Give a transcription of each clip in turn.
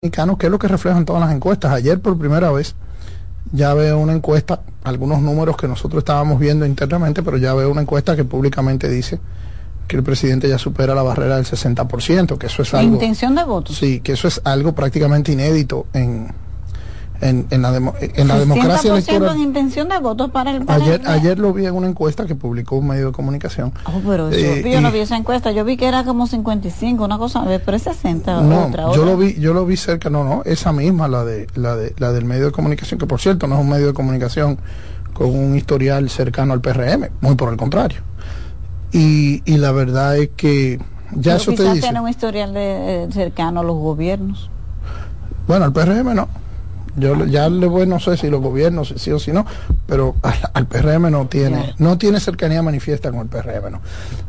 Que es lo que reflejan todas las encuestas. Ayer por primera vez ya veo una encuesta, algunos números que nosotros estábamos viendo internamente, pero ya veo una encuesta que públicamente dice que el presidente ya supera la barrera del 60%, que eso es algo... intención de voto? Sí, que eso es algo prácticamente inédito en, en, en la, en la democracia electoral. en intención de votos para el ayer, ayer lo vi en una encuesta que publicó un medio de comunicación. Oh, pero eh, yo, no vi esa encuesta, yo vi que era como 55, una cosa, pero es 60 no, otra, Yo lo vi, yo lo vi cerca, no, no, esa misma la de la de la del medio de comunicación, que por cierto no es un medio de comunicación con un historial cercano al PRM, muy por el contrario. Y, y la verdad es que ya eso te dice. tiene un historial de, eh, cercano a los gobiernos. Bueno, al PRM no yo ya le voy, no sé si los gobiernos, sí o si no, pero al, PRM no tiene, no tiene cercanía manifiesta con el PRM, ¿no?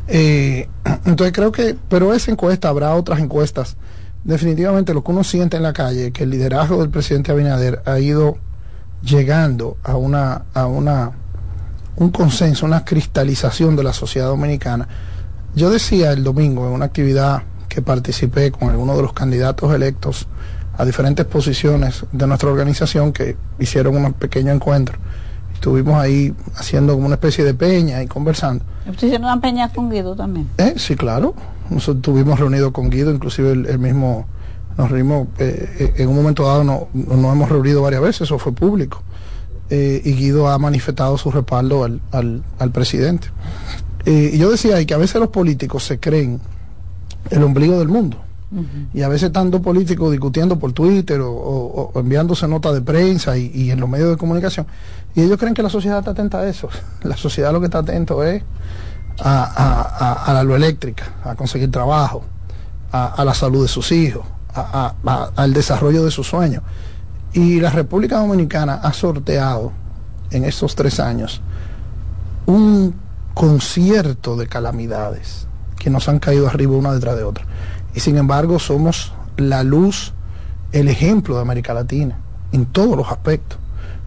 Eh, entonces creo que, pero esa encuesta, habrá otras encuestas. Definitivamente lo que uno siente en la calle, que el liderazgo del presidente Abinader ha ido llegando a una, a una, un consenso, una cristalización de la sociedad dominicana. Yo decía el domingo en una actividad que participé con algunos de los candidatos electos a diferentes posiciones de nuestra organización que hicieron un pequeño encuentro. Estuvimos ahí haciendo como una especie de peña y conversando. hicieron una peña con Guido también? Eh, sí, claro. Nosotros estuvimos reunidos con Guido, inclusive el, mismo, nos reunimos, eh, eh, en un momento dado nos no hemos reunido varias veces, eso fue público. Eh, y Guido ha manifestado su respaldo al, al, al presidente. y yo decía ahí que a veces los políticos se creen el ombligo del mundo y a veces dos políticos discutiendo por Twitter o, enviándose notas de prensa y, en los medios de comunicación. Y ellos creen que la sociedad está atenta a eso. La sociedad lo que está atento es a, a, la luz eléctrica, a conseguir trabajo, a, la salud de sus hijos, al desarrollo de sus sueños. Y la República Dominicana ha sorteado en estos tres años un concierto de calamidades que nos han caído arriba una detrás de otra y sin embargo somos la luz, el ejemplo de América Latina en todos los aspectos.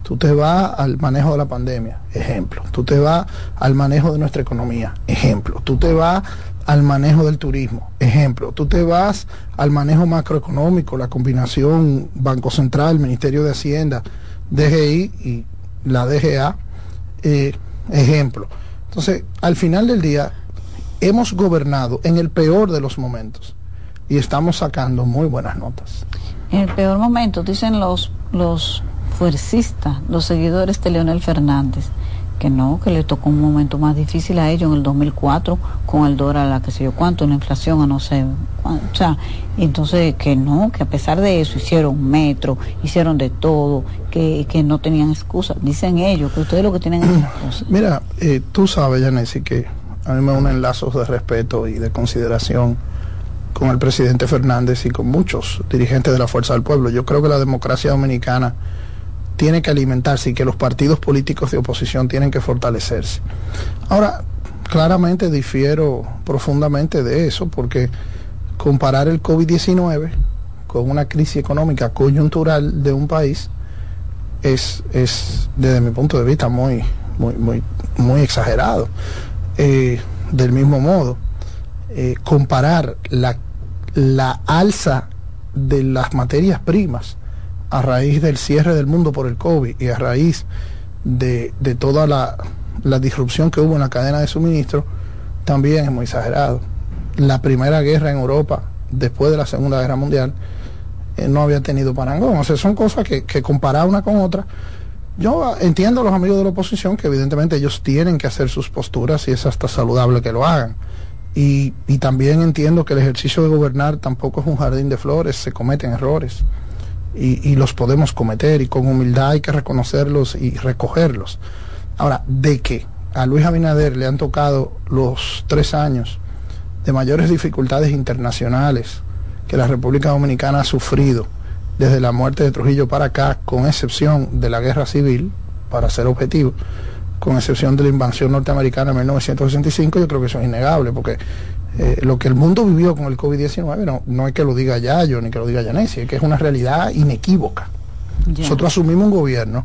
Tú te vas al manejo de la pandemia, ejemplo. Tú te vas al manejo de nuestra economía, ejemplo. Tú te vas al manejo del turismo, ejemplo. Tú te vas al manejo macroeconómico, la combinación Banco Central, Ministerio de Hacienda, DGI y la DGA, eh, ejemplo. Entonces, al final del día, hemos gobernado en el peor de los momentos y estamos sacando muy buenas notas. En el peor momento, dicen los, los fuercistas, los seguidores de Leonel Fernández, que no, que le tocó un momento más difícil a ellos en el 2004 con el dólar, la que sé yo cuánto, la inflación a no sé, o sea, entonces que no, que a pesar de eso hicieron metro, hicieron de todo, que, que no tenían excusa, dicen ellos, que ustedes lo que tienen es excusa. Mira, eh, tú sabes, Yanesi, que a mí me unen lazos de respeto y de consideración con el presidente Fernández y con muchos dirigentes de la Fuerza del Pueblo. Yo creo que la democracia dominicana tiene que alimentarse y que los partidos políticos de oposición tienen que fortalecerse. Ahora, claramente difiero profundamente de eso porque comparar el COVID-19 con una crisis económica coyuntural de un país es, es desde mi punto de vista muy, muy, muy, exagerado. Eh, del mismo modo, eh, comparar la, la alza de las materias primas a raíz del cierre del mundo por el COVID y a raíz de, de toda la, la, disrupción que hubo en la cadena de suministro, también es muy exagerado. La primera guerra en Europa, después de la Segunda Guerra Mundial, eh, no había tenido parangón. O sea, son cosas que, que comparar una con otra. Yo entiendo a los amigos de la oposición que evidentemente ellos tienen que hacer sus posturas y es hasta saludable que lo hagan y, también entiendo que el ejercicio de gobernar tampoco es un jardín de flores, se cometen errores y, los podemos cometer y con humildad hay que reconocerlos y recogerlos. Ahora, de que a Luis Abinader le han tocado los tres años de mayores dificultades internacionales que la República Dominicana ha sufrido desde la muerte de Trujillo para acá, con excepción de la guerra civil, para ser objetivo, con excepción de la invasión norteamericana en 1965, yo creo que eso es innegable, porque eh, lo que el mundo vivió con el COVID-19 no, no es que lo diga Yayo ni que lo diga Yanesi, es que es una realidad inequívoca. Nosotros asumimos un gobierno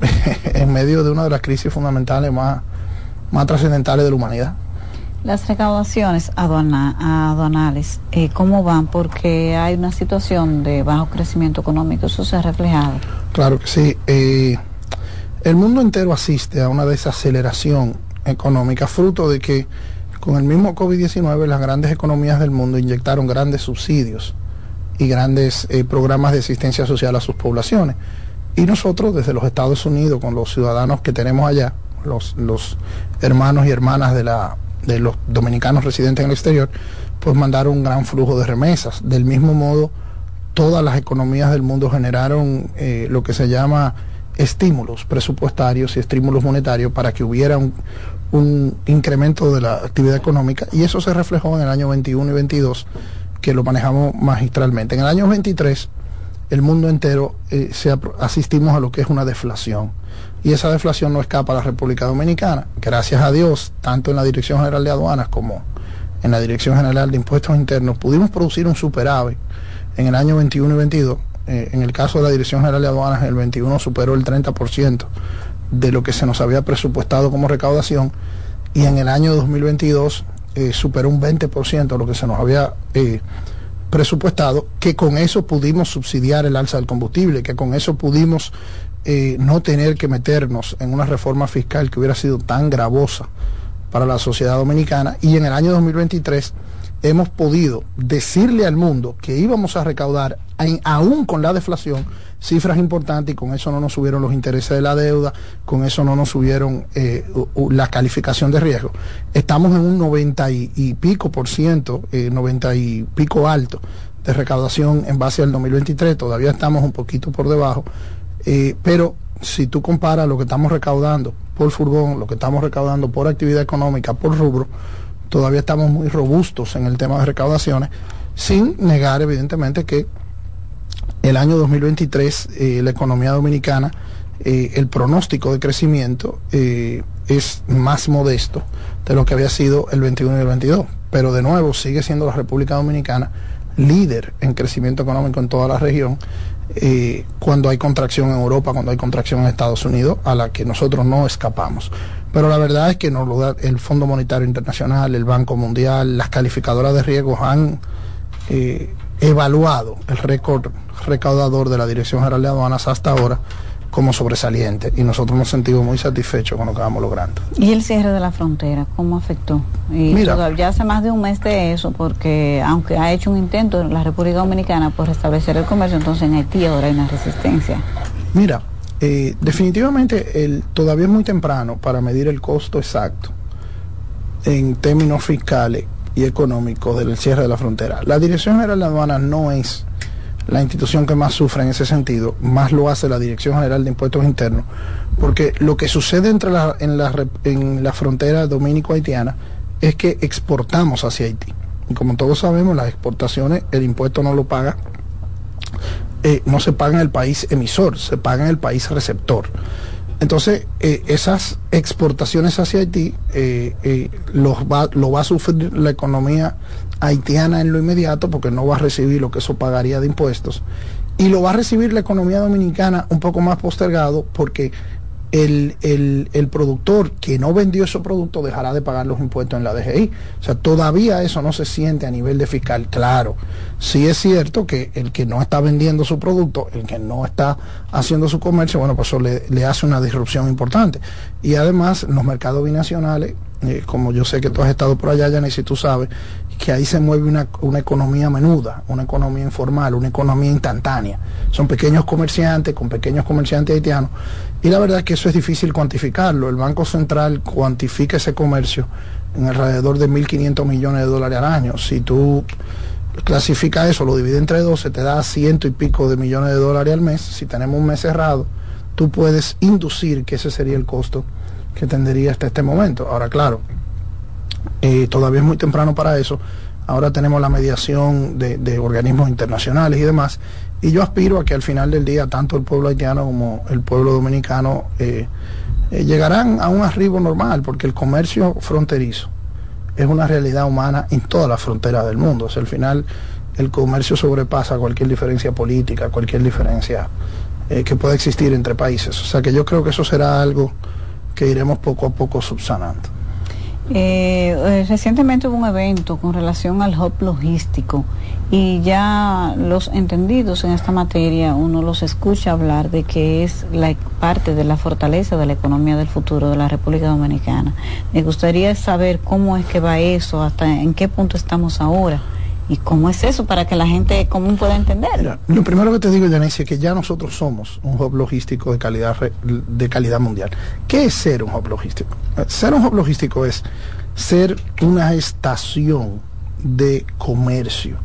en medio de una de las crisis fundamentales más, más trascendentales de la humanidad. Las recaudaciones aduanales, eh, ¿cómo van? Porque hay una situación de bajo crecimiento económico, ¿eso se ha reflejado? Claro que sí. Eh, el mundo entero asiste a una desaceleración económica, fruto de que con el mismo COVID-19 las grandes economías del mundo inyectaron grandes subsidios y grandes eh, programas de asistencia social a sus poblaciones. Y nosotros desde los Estados Unidos, con los ciudadanos que tenemos allá, los, los hermanos y hermanas de la de los dominicanos residentes en el exterior, pues mandaron un gran flujo de remesas. Del mismo modo, todas las economías del mundo generaron eh, lo que se llama estímulos presupuestarios y estímulos monetarios para que hubiera un, un, incremento de la actividad económica y eso se reflejó en el año 21 y 22 que lo manejamos magistralmente. En el año 23 el mundo entero eh, se asistimos a lo que es una deflación y esa deflación no escapa a la República Dominicana. Gracias a Dios, tanto en la Dirección General de Aduanas como en la Dirección General de Impuestos Internos, pudimos producir un superávit en el año 21 y 22. Eh, en el caso de la Dirección General de Aduanas, el 21 superó el 30% de lo que se nos había presupuestado como recaudación y en el año 2022 eh, superó un 20% de lo que se nos había eh, presupuestado, que con eso pudimos subsidiar el alza del combustible, que con eso pudimos no tener que meternos en una reforma fiscal que hubiera sido tan gravosa para la sociedad dominicana. Y en el año 2023 hemos podido decirle al mundo que íbamos a recaudar, aún con la deflación, cifras importantes y con eso no nos subieron los intereses de la deuda, con eso no nos subieron eh, la calificación de riesgo. Estamos en un 90 y, pico por ciento, 90 eh, y pico alto de recaudación en base al 2023, todavía estamos un poquito por debajo, eh, pero si tú comparas lo que estamos recaudando por furgón, lo que estamos recaudando por actividad económica, por rubro, todavía estamos muy robustos en el tema de recaudaciones, sin negar evidentemente que el año 2023 eh, la economía dominicana, eh, el pronóstico de crecimiento es más modesto de lo que había sido el 21 y el 22. Pero de nuevo sigue siendo la República Dominicana líder en crecimiento económico en toda la región eh, cuando hay contracción en Europa, cuando hay contracción en Estados Unidos, a la que nosotros no escapamos. Pero la verdad es que el Fondo Monetario Internacional, el Banco Mundial, las calificadoras de riesgos han eh, evaluado el récord recaudador de la Dirección General de Aduanas hasta ahora como sobresaliente y nosotros nos sentimos muy satisfechos con lo que vamos logrando. ¿Y el cierre de la frontera cómo afectó? Y Mira, ya hace más de un mes de eso, porque aunque ha hecho un intento en la República Dominicana por restablecer el comercio, entonces en Haití ahora hay una resistencia. Mira, eh, definitivamente el, todavía es muy temprano para medir el costo exacto en términos fiscales y económicos del cierre de la frontera. La Dirección General de Aduanas no es la institución que más sufre en ese sentido, más lo hace la Dirección General de Impuestos Internos, porque lo que sucede entre la, en, la, en la frontera dominico-haitiana es que exportamos hacia Haití. Y como todos sabemos, las exportaciones, el impuesto no lo paga, eh, no se paga en el país emisor, se paga en el país receptor. Entonces, eh, esas exportaciones hacia Haití eh, los va, lo va a sufrir la economía haitiana en lo inmediato porque no va a recibir lo que eso pagaría de impuestos. Y lo va a recibir la economía dominicana un poco más postergado porque el, el, productor que no vendió ese producto dejará de pagar los impuestos en la DGI. O sea, todavía eso no se siente a nivel de fiscal. Claro, sí es cierto que el que no está vendiendo su producto, el que no está haciendo su comercio, bueno, pues eso le, le hace una disrupción importante. Y además, los mercados binacionales, eh, como yo sé que tú has estado por allá, y si tú sabes, que ahí se mueve una, una, economía menuda, una economía informal, una economía instantánea. Son pequeños comerciantes con pequeños comerciantes haitianos. Y la verdad es que eso es difícil cuantificarlo. El Banco Central cuantifica ese comercio en alrededor de 1.500 millones de dólares al año. Si tú clasificas eso, lo divides entre 12, te da ciento y pico de millones de dólares al mes. Si tenemos un mes cerrado, tú puedes inducir que ese sería el costo que tendría hasta este momento. Ahora, claro, eh, todavía es muy temprano para eso. Ahora tenemos la mediación de, organismos internacionales y demás. Y yo aspiro a que al final del día tanto el pueblo haitiano como el pueblo dominicano eh, eh, llegarán a un arribo normal, porque el comercio fronterizo es una realidad humana en todas las fronteras del mundo. O al final el comercio sobrepasa cualquier diferencia política, cualquier diferencia que pueda existir entre países. O sea que yo creo que eso será algo que iremos poco a poco subsanando. Eh, eh, recientemente hubo un evento con relación al hub logístico y ya los entendidos en esta materia, uno los escucha hablar de que es la parte de la fortaleza de la economía del futuro de la República Dominicana. Me gustaría saber cómo es que va eso, hasta en qué punto estamos ahora. ¿Y cómo es eso para que la gente común pueda entender? lo primero que te digo, Janice, es que ya nosotros somos un hub logístico de calidad, de calidad mundial. ¿Qué es ser un hub logístico? Ser un hub logístico es ser una estación de comercio,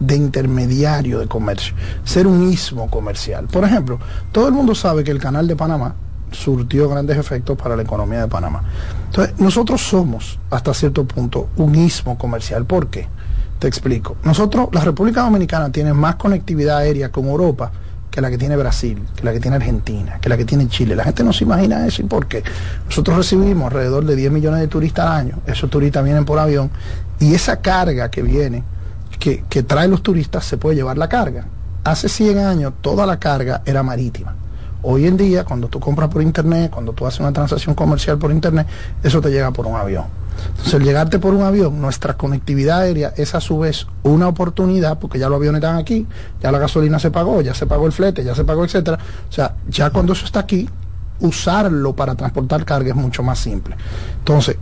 de intermediario de comercio, ser un istmo comercial. Por ejemplo, todo el mundo sabe que el canal de Panamá surtió grandes efectos para la economía de Panamá. Entonces, nosotros somos, hasta cierto punto, un istmo comercial. ¿Por qué? Te explico. Nosotros, la República Dominicana tiene más conectividad aérea con Europa que la que tiene Brasil, que la que tiene Argentina, que la que tiene Chile. La gente no se imagina eso y por qué. Nosotros recibimos alrededor de 10 millones de turistas al año. Esos turistas vienen por avión y esa carga que viene, que, que traen los turistas, se puede llevar la carga. Hace 100 años toda la carga era marítima. Hoy en día, cuando tú compras por internet, cuando tú haces una transacción comercial por internet, eso te llega por un avión. Entonces, el llegarte por un avión, nuestra conectividad aérea es a su vez una oportunidad, porque ya los aviones están aquí, ya la gasolina se pagó, ya se pagó el flete, ya se pagó, etcétera. O sea, ya cuando eso está aquí, usarlo para transportar carga es mucho más simple. Entonces,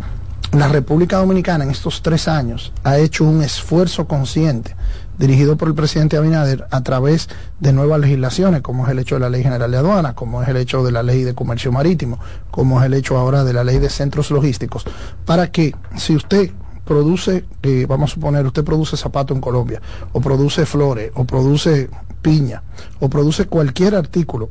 la República Dominicana en estos tres años ha hecho un esfuerzo consciente dirigido por el presidente Abinader a través de nuevas legislaciones, como es el hecho de la Ley General de Aduanas, como es el hecho de la Ley de Comercio Marítimo, como es el hecho ahora de la Ley de Centros Logísticos, para que si usted produce, eh, vamos a suponer, usted produce zapato en Colombia, o produce flores, o produce piña, o produce cualquier artículo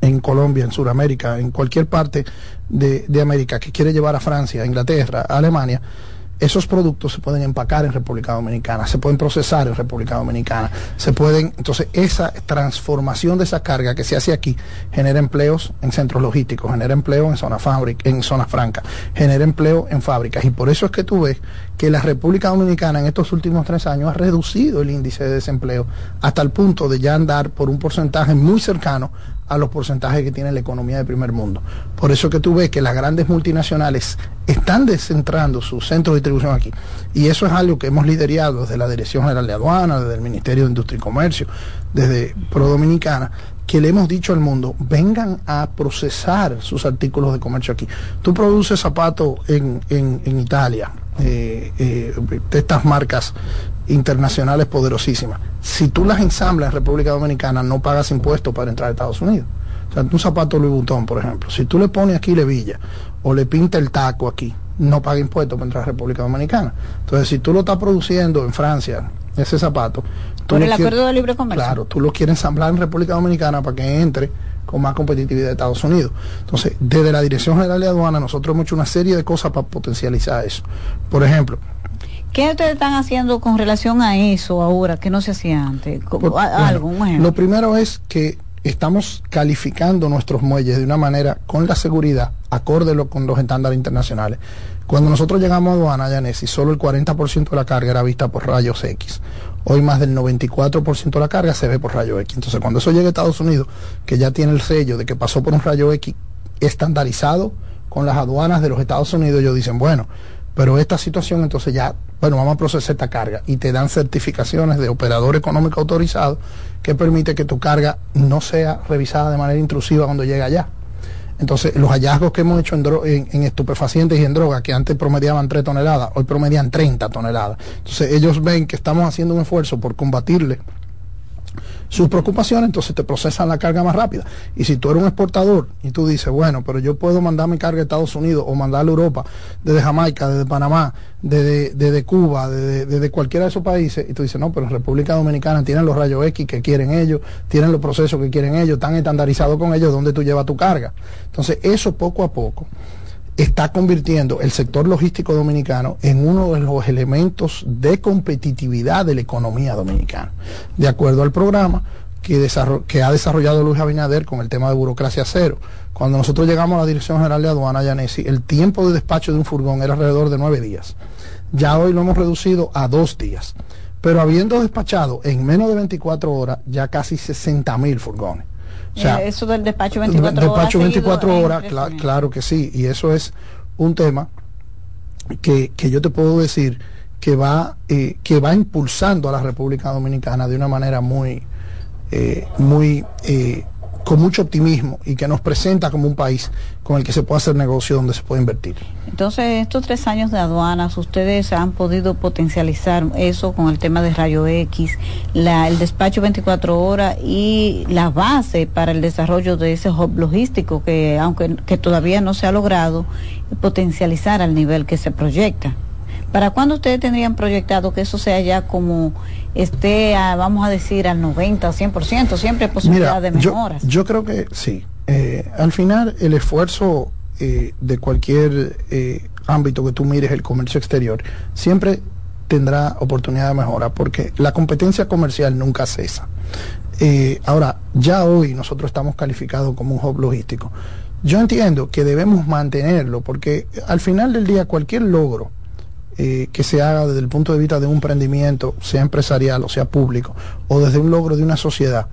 en Colombia, en Sudamérica, en cualquier parte de, de América que quiere llevar a Francia, a Inglaterra, a Alemania, esos productos se pueden empacar en República Dominicana, se pueden procesar en República Dominicana, se pueden, entonces esa transformación de esa carga que se hace aquí genera empleos en centros logísticos, genera empleo en zona fábrica, en zona franca, genera empleo en fábricas. Y por eso es que tú ves que la República Dominicana en estos últimos tres años ha reducido el índice de desempleo hasta el punto de ya andar por un porcentaje muy cercano a los porcentajes que tiene la economía de primer mundo. Por eso que tú ves que las grandes multinacionales están descentrando su centro de distribución aquí. Y eso es algo que hemos liderado desde la Dirección General de Aduana, desde el Ministerio de Industria y Comercio, desde Pro Dominicana, que le hemos dicho al mundo, vengan a procesar sus artículos de comercio aquí. Tú produces zapatos en, en, Italia, eh, eh, de estas marcas internacionales poderosísimas. Si tú las ensamblas en República Dominicana, no pagas impuestos para entrar a Estados Unidos. O sea, un zapato Louis Vuitton, por ejemplo, si tú le pones aquí levilla o le pinta el taco aquí, no paga impuestos para entrar a República Dominicana. Entonces, si tú lo estás produciendo en Francia, ese zapato, por el acuerdo de libre comercio. Claro, tú lo quieres ensamblar en República Dominicana para que entre con más competitividad de Estados Unidos. Entonces, desde la Dirección General de Aduana, nosotros hemos hecho una serie de cosas para potencializar eso. Por ejemplo, ¿Qué ustedes están haciendo con relación a eso ahora que no se hacía antes? ¿Algo, Lo primero es que estamos calificando nuestros muelles de una manera con la seguridad, acorde con los estándares internacionales. Cuando nosotros llegamos a aduana, Yanesi, solo el 40% de la carga era vista por rayos X. Hoy más del 94% de la carga se ve por rayos X. Entonces, cuando eso llegue a Estados Unidos, que ya tiene el sello de que pasó por un rayo X estandarizado con las aduanas de los Estados Unidos, ellos dicen, bueno, pero esta situación entonces ya, bueno, vamos a procesar esta carga y te dan certificaciones de operador económico autorizado que permite que tu carga no sea revisada de manera intrusiva cuando llega allá. Entonces, los hallazgos que hemos hecho en, en, estupefacientes y en drogas, que antes promediaban 3 toneladas, hoy promedian 30 toneladas. Entonces, ellos ven que estamos haciendo un esfuerzo por combatirle sus preocupaciones, entonces te procesan la carga más rápida. Y si tú eres un exportador y tú dices, bueno, pero yo puedo mandar mi carga a Estados Unidos o mandarla a Europa, desde Jamaica, desde Panamá, desde, Cuba, desde, cualquiera de esos países, y tú dices, no, pero República Dominicana tienen los rayos X que quieren ellos, tienen los procesos que quieren ellos, están estandarizados con ellos, donde tú llevas tu carga. Entonces, eso poco a poco está convirtiendo el sector logístico dominicano en uno de los elementos de competitividad de la economía dominicana. De acuerdo al programa que, ha desarrollado Luis Abinader con el tema de burocracia cero. Cuando nosotros llegamos a la Dirección General de Aduana, Yanesi, el tiempo de despacho de un furgón era alrededor de nueve días. Ya hoy lo hemos reducido a dos días. Pero habiendo despachado en menos de 24 horas ya casi 60 mil furgones. Eh, eso del despacho 24 horas. Despacho 24 horas, claro que sí, y eso es un tema que, que yo te puedo decir que va, eh, que va impulsando a la República Dominicana de una manera muy, eh, muy eh, con mucho optimismo y que nos presenta como un país con el que se puede hacer negocio donde se puede invertir. Entonces, estos tres años de aduanas, ustedes han podido potencializar eso con el tema de rayo X, la, el despacho 24 horas y la base para el desarrollo de ese hub logístico que, aunque que todavía no se ha logrado, potencializar al nivel que se proyecta. ¿Para cuándo ustedes tendrían proyectado que eso sea ya como esté, vamos a decir, al 90 o 100%? Siempre hay posibilidad de mejoras. Yo, creo que sí. Eh, al final, el esfuerzo eh, de cualquier eh, ámbito que tú mires, el comercio exterior, siempre tendrá oportunidad de mejora porque la competencia comercial nunca cesa. ahora, ya hoy nosotros estamos calificados como un hub logístico. Yo entiendo que debemos mantenerlo porque al final del día cualquier logro eh, que se haga desde el punto de vista de un emprendimiento, sea empresarial o sea público, o desde un logro de una sociedad.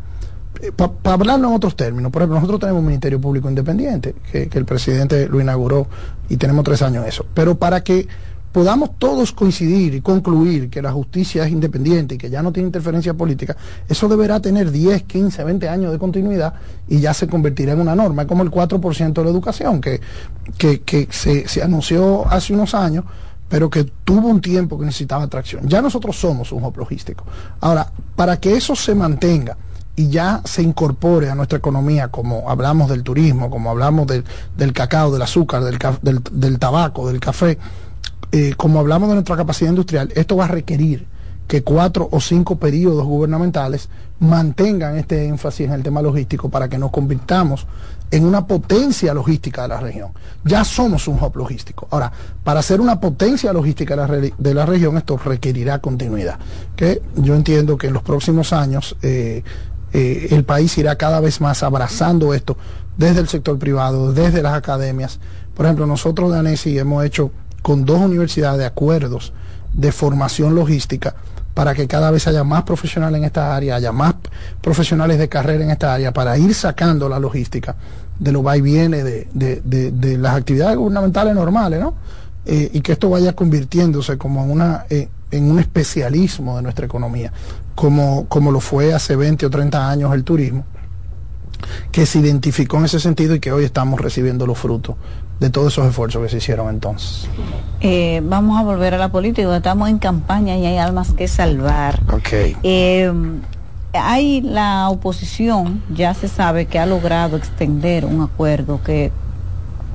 Eh, Para hablarlo en otros términos, por ejemplo, nosotros tenemos un Ministerio Público Independiente, que, el presidente lo inauguró y tenemos tres años eso. Pero para que podamos todos coincidir y concluir que la justicia es independiente y que ya no tiene interferencia política, eso deberá tener 10, 15, 20 años de continuidad y ya se convertirá en una norma. Como el 4% de la educación que, que, que se anunció hace unos años pero que tuvo un tiempo que necesitaba atracción. Ya nosotros somos un hub logístico. Ahora, para que eso se mantenga y ya se incorpore a nuestra economía, como hablamos del turismo, como hablamos del, cacao, del azúcar, del tabaco, del café, eh, como hablamos de nuestra capacidad industrial, esto va a requerir que cuatro o cinco periodos gubernamentales mantengan este énfasis en el tema logístico para que nos convirtamos en una potencia logística de la región. Ya somos un hub logístico. Ahora, para ser una potencia logística de la, región, esto requerirá continuidad. Que yo entiendo que en los próximos años eh, eh, el país irá cada vez más abrazando esto desde el sector privado, desde las academias. Por ejemplo, nosotros de ANESI hemos hecho con dos universidades acuerdos de formación logística para que cada vez haya más profesionales en esta área, haya más profesionales de carrera en esta área, para ir sacando la logística de lo va y viene de, de, las actividades gubernamentales normales, ¿no? Eh, y que esto vaya convirtiéndose como en, una, eh, en un especialismo de nuestra economía, como, como lo fue hace 20 o 30 años el turismo, que se identificó en ese sentido y que hoy estamos recibiendo los frutos de todos esos esfuerzos que se hicieron entonces. Eh, vamos a volver a la política, estamos en campaña y hay almas que salvar. Okay hay la oposición, ya se sabe que ha logrado extender un acuerdo que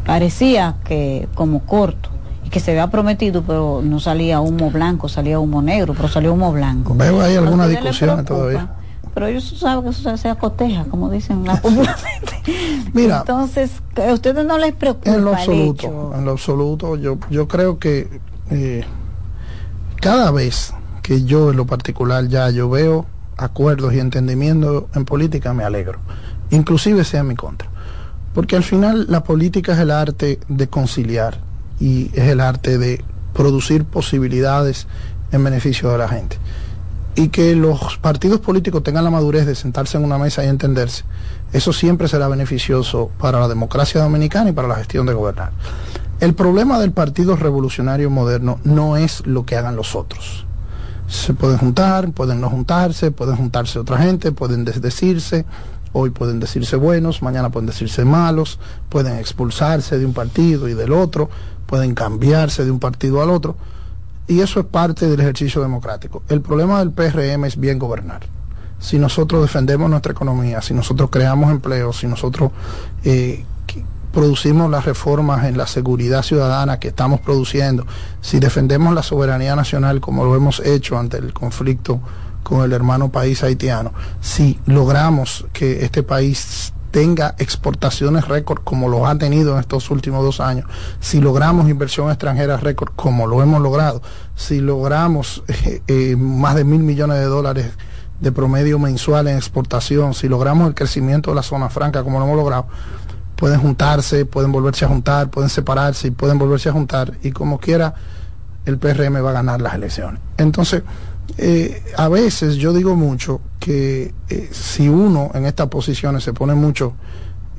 parecía que como corto y que se había prometido, pero no salía humo blanco, salía humo negro, pero salió humo blanco. Veo ahí alguna discusión todavía. Pero ellos saben que eso se acoteja, como dicen la Mira, entonces, a ustedes no les preocupa en lo absoluto, en lo absoluto, yo yo creo que eh, cada vez que yo en lo particular ya yo veo acuerdos y entendimiento en política, me alegro. Inclusive sea en mi contra. Porque al final la política es el arte de conciliar y es el arte de producir posibilidades en beneficio de la gente. Y que los partidos políticos tengan la madurez de sentarse en una mesa y entenderse, eso siempre será beneficioso para la democracia dominicana y para la gestión de gobernar. El problema del Partido Revolucionario Moderno no es lo que hagan los otros se pueden juntar, pueden no juntarse, pueden juntarse otra gente, pueden desdecirse, hoy pueden decirse buenos, mañana pueden decirse malos, pueden expulsarse de un partido y del otro, pueden cambiarse de un partido al otro, y eso es parte del ejercicio democrático. El problema del PRM es bien gobernar. Si nosotros defendemos nuestra economía, si nosotros creamos empleos, si nosotros eh, producimos las reformas en la seguridad ciudadana que estamos produciendo, si defendemos la soberanía nacional como lo hemos hecho ante el conflicto con el hermano país haitiano, si logramos que este país tenga exportaciones récord como lo ha tenido en estos últimos dos años, si logramos inversión extranjera récord como lo hemos logrado, si logramos eh, eh, más de mil millones de dólares de promedio mensual en exportación, si logramos el crecimiento de la zona franca como lo hemos logrado, pueden juntarse, pueden volverse a juntar, pueden separarse y pueden volverse a juntar y como quiera el PRM va a ganar las elecciones. Entonces, eh, a veces yo digo mucho que eh, si uno en estas posiciones se pone mucho,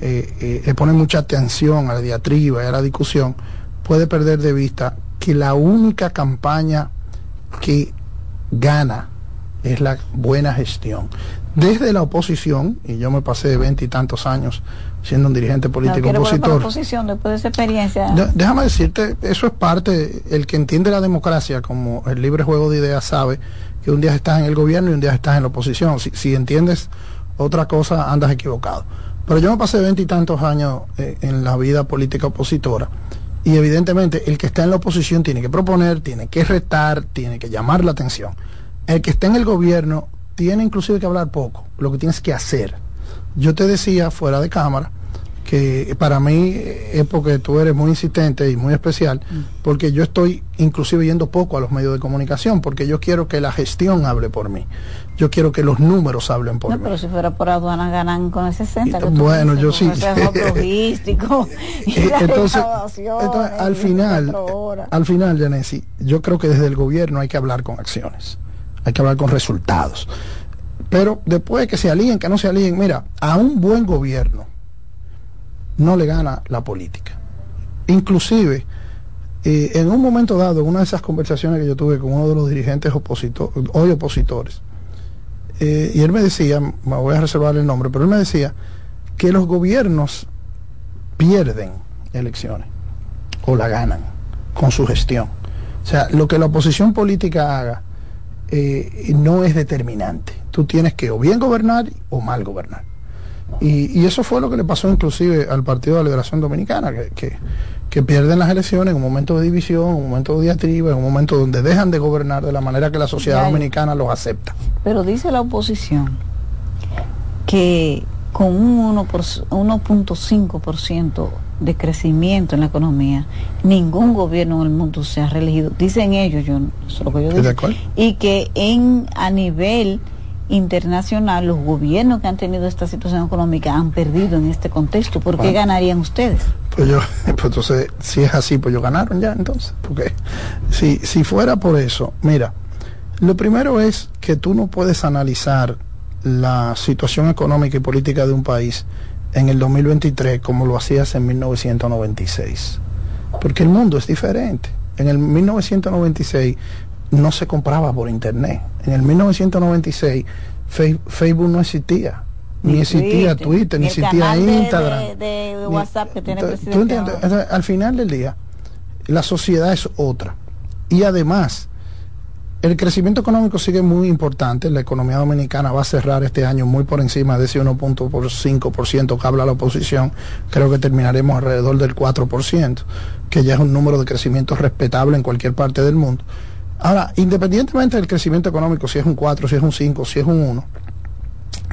eh, le pone mucha atención a la diatriba y a la discusión, puede perder de vista que la única campaña que gana es la buena gestión. Desde la oposición, y yo me pasé veinte y tantos años siendo un dirigente político no, opositor. oposición después de esa experiencia. déjame decirte, eso es parte, el que entiende la democracia como el libre juego de ideas sabe que un día estás en el gobierno y un día estás en la oposición. Si, si entiendes otra cosa, andas equivocado. Pero yo me pasé veinte y tantos años eh, en la vida política opositora y evidentemente el que está en la oposición tiene que proponer, tiene que retar, tiene que llamar la atención. El que está en el gobierno tiene inclusive que hablar poco, lo que tienes que hacer. Yo te decía fuera de cámara que para mí es porque tú eres muy insistente y muy especial, mm. porque yo estoy inclusive yendo poco a los medios de comunicación, porque yo quiero que la gestión hable por mí. Yo quiero que los números hablen por no, mí. Pero si fuera por aduana ganan con el 60. bueno, yo sí. logístico. Eh, entonces, entonces, al final, al final, Janesi, yo creo que desde el gobierno hay que hablar con acciones, hay que hablar con resultados. Pero después que se alíen, que no se alíen, mira, a un buen gobierno no le gana la política. Inclusive, eh, en un momento dado, una de esas conversaciones que yo tuve con uno de los dirigentes opositores, hoy opositores, eh, y él me decía, me voy a reservar el nombre, pero él me decía que los gobiernos pierden elecciones o la ganan con su gestión. O sea, lo que la oposición política haga eh, no es determinante. Tú tienes que o bien gobernar o mal gobernar. Y, eso fue lo que le pasó inclusive al Partido de la Liberación Dominicana, que, que, pierden las elecciones en un momento de división, en un momento de diatriba, en un momento donde dejan de gobernar de la manera que la sociedad dominicana los acepta. Pero dice la oposición que con un 1.5% de crecimiento en la economía, ningún gobierno en el mundo se ha reelegido. Dicen ellos, yo, eso es lo que yo digo. Y que en a nivel internacional, los gobiernos que han tenido esta situación económica han perdido en este contexto. ¿Por qué ganarían ustedes? Pues yo, pues entonces, si es así, pues yo ganaron ya entonces. Porque si, si fuera por eso, mira, lo primero es que tú no puedes analizar la situación económica y política de un país en el 2023 como lo hacías en 1996. Porque el mundo es diferente. En el 1996 no se compraba por internet. En el 1996 Facebook no existía. Ni, existía Twitter, ni, existía Instagram. De, WhatsApp que tiene presidente Al final del día, la sociedad es otra. Y además, el crecimiento económico sigue muy importante. La economía dominicana va a cerrar este año muy por encima de ese 1.5% que habla la oposición. Creo que terminaremos alrededor del 4%, que ya es un número de crecimiento respetable en cualquier parte del mundo. Ahora, independientemente del crecimiento económico, si es un 4, si es un 5, si es un 1,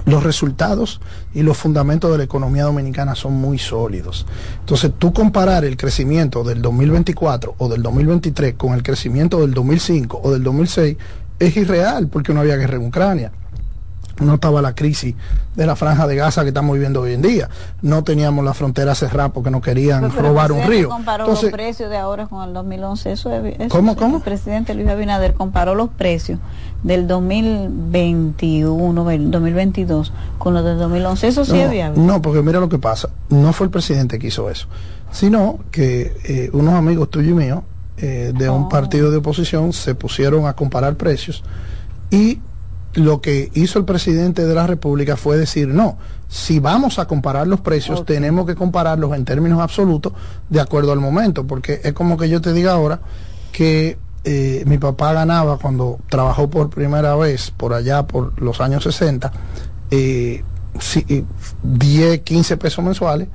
los resultados y los fundamentos de la economía dominicana son muy sólidos. Entonces, tú comparar el crecimiento del 2024 o del 2023 con el crecimiento del 2005 o del 2006 es irreal porque no había guerra en Ucrania no estaba la crisis de la franja de Gaza que estamos viviendo hoy en día. No teníamos la frontera cerrada porque no querían robar un río. comparó Entonces, los precios de ahora con el 2011. Eso, ¿Cómo, cómo? El presidente Luis Abinader comparó los precios del 2021, 2022 con los del 2011. Eso sí es viable. No, porque mira lo que pasa. No fue el presidente que hizo eso, sino que eh, unos amigos tuyos y míos eh, de un oh. partido de oposición se pusieron a comparar precios y lo que hizo el presidente de la República fue decir, no, si vamos a comparar los precios, tenemos que compararlos en términos absolutos de acuerdo al momento, porque es como que yo te diga ahora que eh, mi papá ganaba cuando trabajó por primera vez por allá por los años 60, eh, 10, 15 pesos mensuales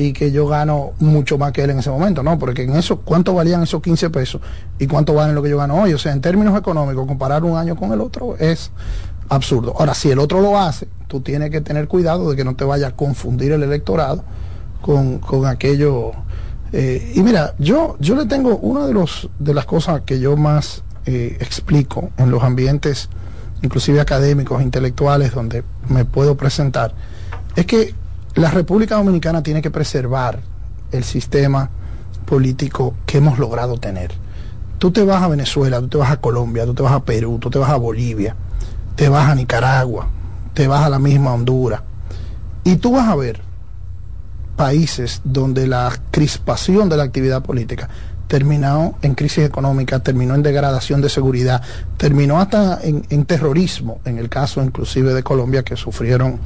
y que yo gano mucho más que él en ese momento, ¿no? Porque en eso, ¿cuánto valían esos 15 pesos y cuánto valen lo que yo gano hoy? O sea, en términos económicos, comparar un año con el otro es absurdo. Ahora, si el otro lo hace, tú tienes que tener cuidado de que no te vaya a confundir el electorado con, con aquello. Eh, y mira, yo, yo le tengo una de, los, de las cosas que yo más eh, explico en los ambientes, inclusive académicos, intelectuales, donde me puedo presentar, es que la República Dominicana tiene que preservar el sistema político que hemos logrado tener. Tú te vas a Venezuela, tú te vas a Colombia, tú te vas a Perú, tú te vas a Bolivia, te vas a Nicaragua, te vas a la misma Honduras, y tú vas a ver países donde la crispación de la actividad política terminó en crisis económica, terminó en degradación de seguridad, terminó hasta en, terrorismo, en el caso inclusive de Colombia, que sufrieron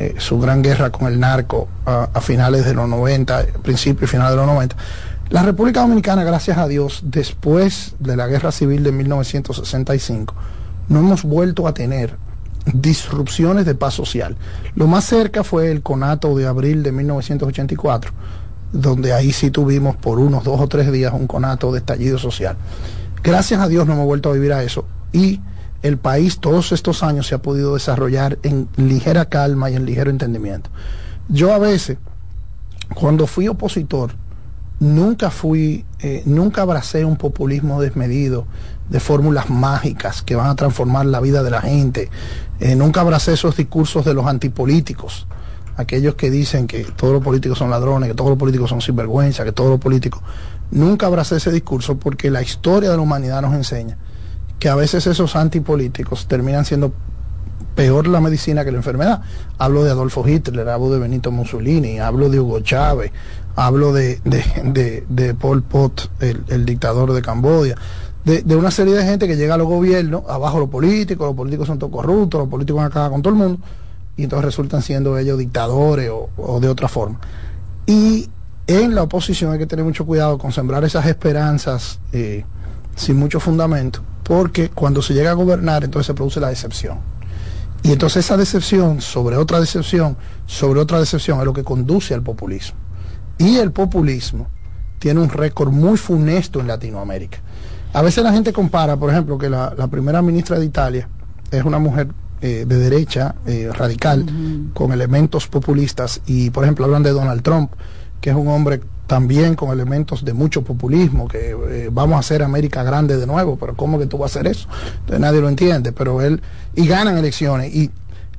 eh, su gran guerra con el narco a, finales de los 90, principio y final de los 90. La República Dominicana, gracias a Dios, después de la guerra civil de 1965, no hemos vuelto a tener disrupciones de paz social. Lo más cerca fue el conato de abril de 1984 donde ahí sí tuvimos por unos dos o tres días un conato de estallido social. Gracias a Dios no hemos vuelto a vivir a eso y el país todos estos años se ha podido desarrollar en ligera calma y en ligero entendimiento. Yo a veces, cuando fui opositor, nunca fui, eh, nunca abracé un populismo desmedido de fórmulas mágicas que van a transformar la vida de la gente. Eh, nunca abracé esos discursos de los antipolíticos aquellos que dicen que todos los políticos son ladrones, que todos los políticos son sinvergüenza, que todos los políticos... Nunca abracé ese discurso porque la historia de la humanidad nos enseña que a veces esos antipolíticos terminan siendo peor la medicina que la enfermedad. Hablo de Adolfo Hitler, hablo de Benito Mussolini, hablo de Hugo Chávez, hablo de, de, de, Pot, el, dictador de Camboya, de, una serie de gente que llega a los gobiernos, abajo los políticos, los políticos son todos corruptos, los políticos van a acabar con todo el mundo y entonces resultan siendo ellos dictadores o, de otra forma. Y en la oposición hay que tener mucho cuidado con sembrar esas esperanzas eh, sin mucho fundamento, porque cuando se llega a gobernar entonces se produce la decepción. Y entonces esa decepción sobre otra decepción, sobre otra decepción es lo que conduce al populismo. Y el populismo tiene un récord muy funesto en Latinoamérica. A veces la gente compara, por ejemplo, que la primera ministra de Italia es una mujer eh, de derecha eh, radical con elementos populistas y por ejemplo hablan de Donald Trump que es un hombre también con elementos de mucho populismo que eh, vamos a hacer América grande de nuevo pero cómo que tú vas a hacer eso entonces nadie lo entiende pero él y ganan elecciones y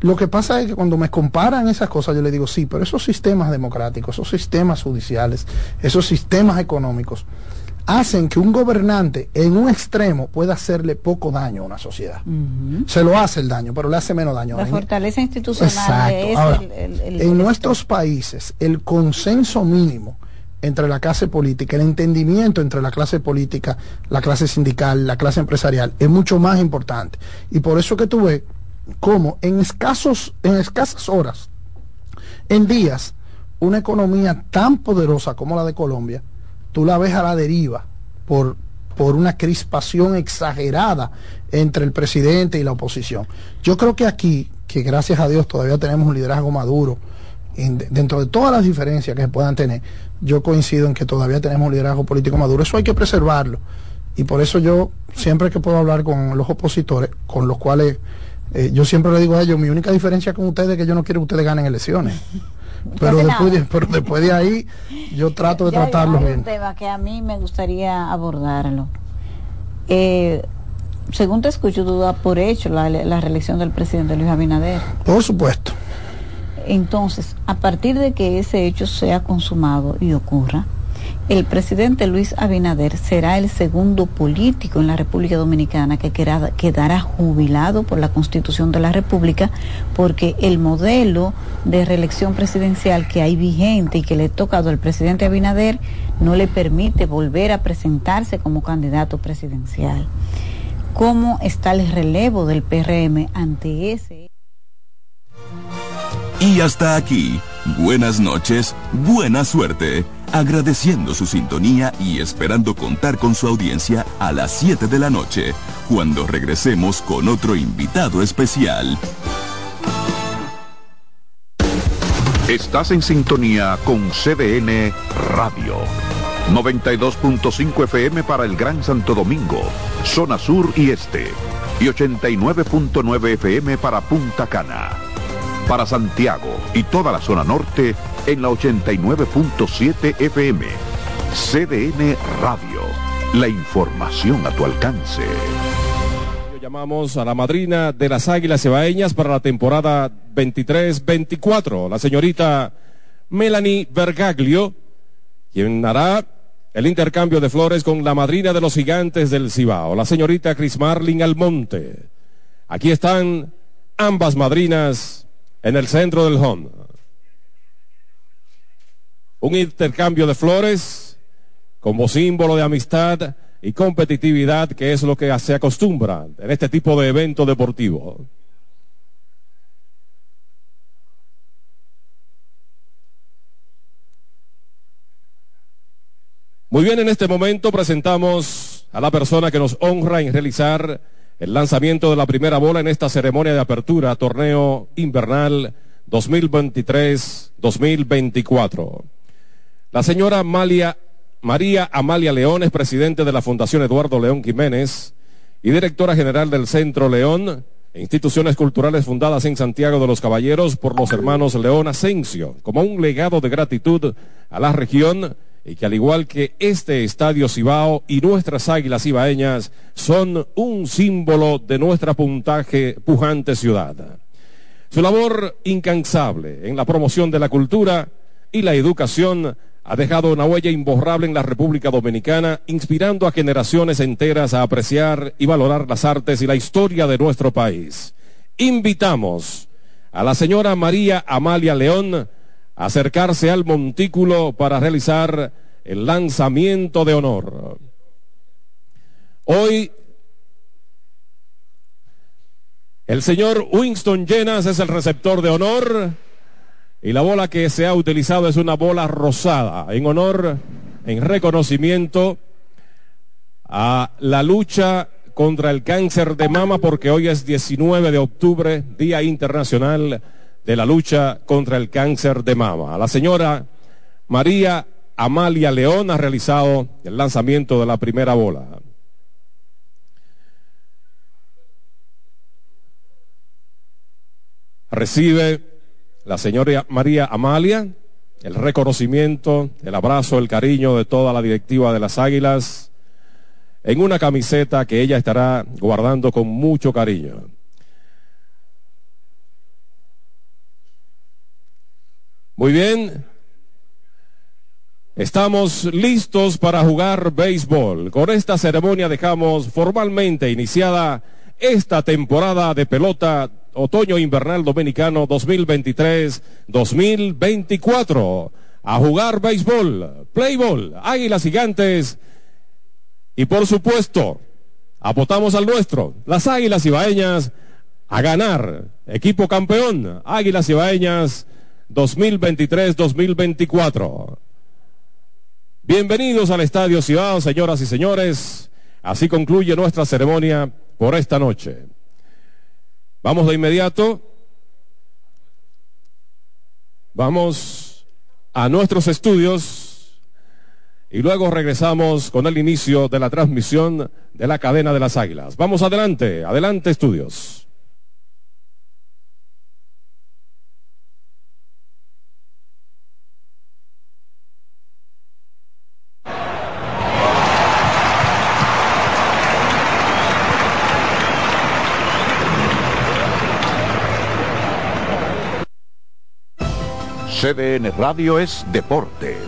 lo que pasa es que cuando me comparan esas cosas yo le digo sí pero esos sistemas democráticos esos sistemas judiciales esos sistemas económicos hacen que un gobernante en un extremo pueda hacerle poco daño a una sociedad. Se lo hace el daño, pero le hace menos daño. La fortaleza institucional es el, En nuestros países, el consenso mínimo entre la clase política, el entendimiento entre la clase política, la clase sindical, la clase empresarial, es mucho más importante. Y por eso que tú ves cómo en escasos, en escasas horas, en días, una economía tan poderosa como la de Colombia, tú la ves a la deriva por, por una crispación exagerada entre el presidente y la oposición. Yo creo que aquí, que gracias a Dios todavía tenemos un liderazgo maduro, dentro de todas las diferencias que se puedan tener, yo coincido en que todavía tenemos un liderazgo político maduro. Eso hay que preservarlo. Y por eso yo, siempre que puedo hablar con los opositores, con los cuales eh, yo siempre le digo a ellos, mi única diferencia con ustedes es que yo no quiero que ustedes ganen elecciones. pero después, de, pero después de ahí yo trato de tratarlo bien. un tema que a mí me gustaría abordarlo. Eh, según te escucho, tú das por hecho la, la reelección del presidente Luis Abinader. Por supuesto. Entonces, a partir de que ese hecho sea consumado y ocurra, el presidente Luis Abinader será el segundo político en la República Dominicana que quedará jubilado por la Constitución de la República porque el modelo de reelección presidencial que hay vigente y que le ha tocado al presidente Abinader no le permite volver a presentarse como candidato presidencial. ¿Cómo está el relevo del PRM ante ese? Y hasta aquí, buenas noches, buena suerte agradeciendo su sintonía y esperando contar con su audiencia a las 7 de la noche, cuando regresemos con otro invitado especial. Estás en sintonía con CDN Radio. 92.5 FM para el Gran Santo Domingo, zona sur y este. Y 89.9 FM para Punta Cana. Para Santiago y toda la zona norte en la 89.7 FM. CDN Radio. La información a tu alcance. Llamamos a la madrina de las Águilas Cebaeñas para la temporada 23-24, la señorita Melanie Vergaglio, quien hará el intercambio de flores con la madrina de los gigantes del Cibao, la señorita Chris Marlin Almonte. Aquí están ambas madrinas en el centro del home un intercambio de flores como símbolo de amistad y competitividad, que es lo que se acostumbra en este tipo de evento deportivo. Muy bien, en este momento presentamos a la persona que nos honra en realizar el lanzamiento de la primera bola en esta ceremonia de apertura torneo invernal 2023-2024. La señora Malia, María Amalia León es presidente de la Fundación Eduardo León Jiménez y directora general del Centro León, instituciones culturales fundadas en Santiago de los Caballeros por los hermanos León Asensio, como un legado de gratitud a la región y que al igual que este estadio Cibao y nuestras águilas cibaeñas son un símbolo de nuestra puntaje pujante ciudad. Su labor incansable en la promoción de la cultura y la educación ha dejado una huella imborrable en la República Dominicana, inspirando a generaciones enteras a apreciar y valorar las artes y la historia de nuestro país. Invitamos a la señora María Amalia León, acercarse al montículo para realizar el lanzamiento de honor. Hoy el señor Winston Llenas es el receptor de honor y la bola que se ha utilizado es una bola rosada en honor, en reconocimiento a la lucha contra el cáncer de mama porque hoy es 19 de octubre, Día Internacional de la lucha contra el cáncer de mama. La señora María Amalia León ha realizado el lanzamiento de la primera bola. Recibe la señora María Amalia el reconocimiento, el abrazo, el cariño de toda la directiva de las Águilas en una camiseta que ella estará guardando con mucho cariño. Muy bien. Estamos listos para jugar béisbol. Con esta ceremonia dejamos formalmente iniciada esta temporada de pelota otoño invernal dominicano 2023-2024. A jugar béisbol, playball, águilas gigantes y por supuesto, apostamos al nuestro, las águilas ibaeñas a ganar. Equipo campeón, águilas ibaeñas 2023-2024. Bienvenidos al Estadio Ciudad, señoras y señores. Así concluye nuestra ceremonia por esta noche. Vamos de inmediato. Vamos a nuestros estudios y luego regresamos con el inicio de la transmisión de la cadena de las águilas. Vamos adelante, adelante estudios. CDN Radio es Deportes.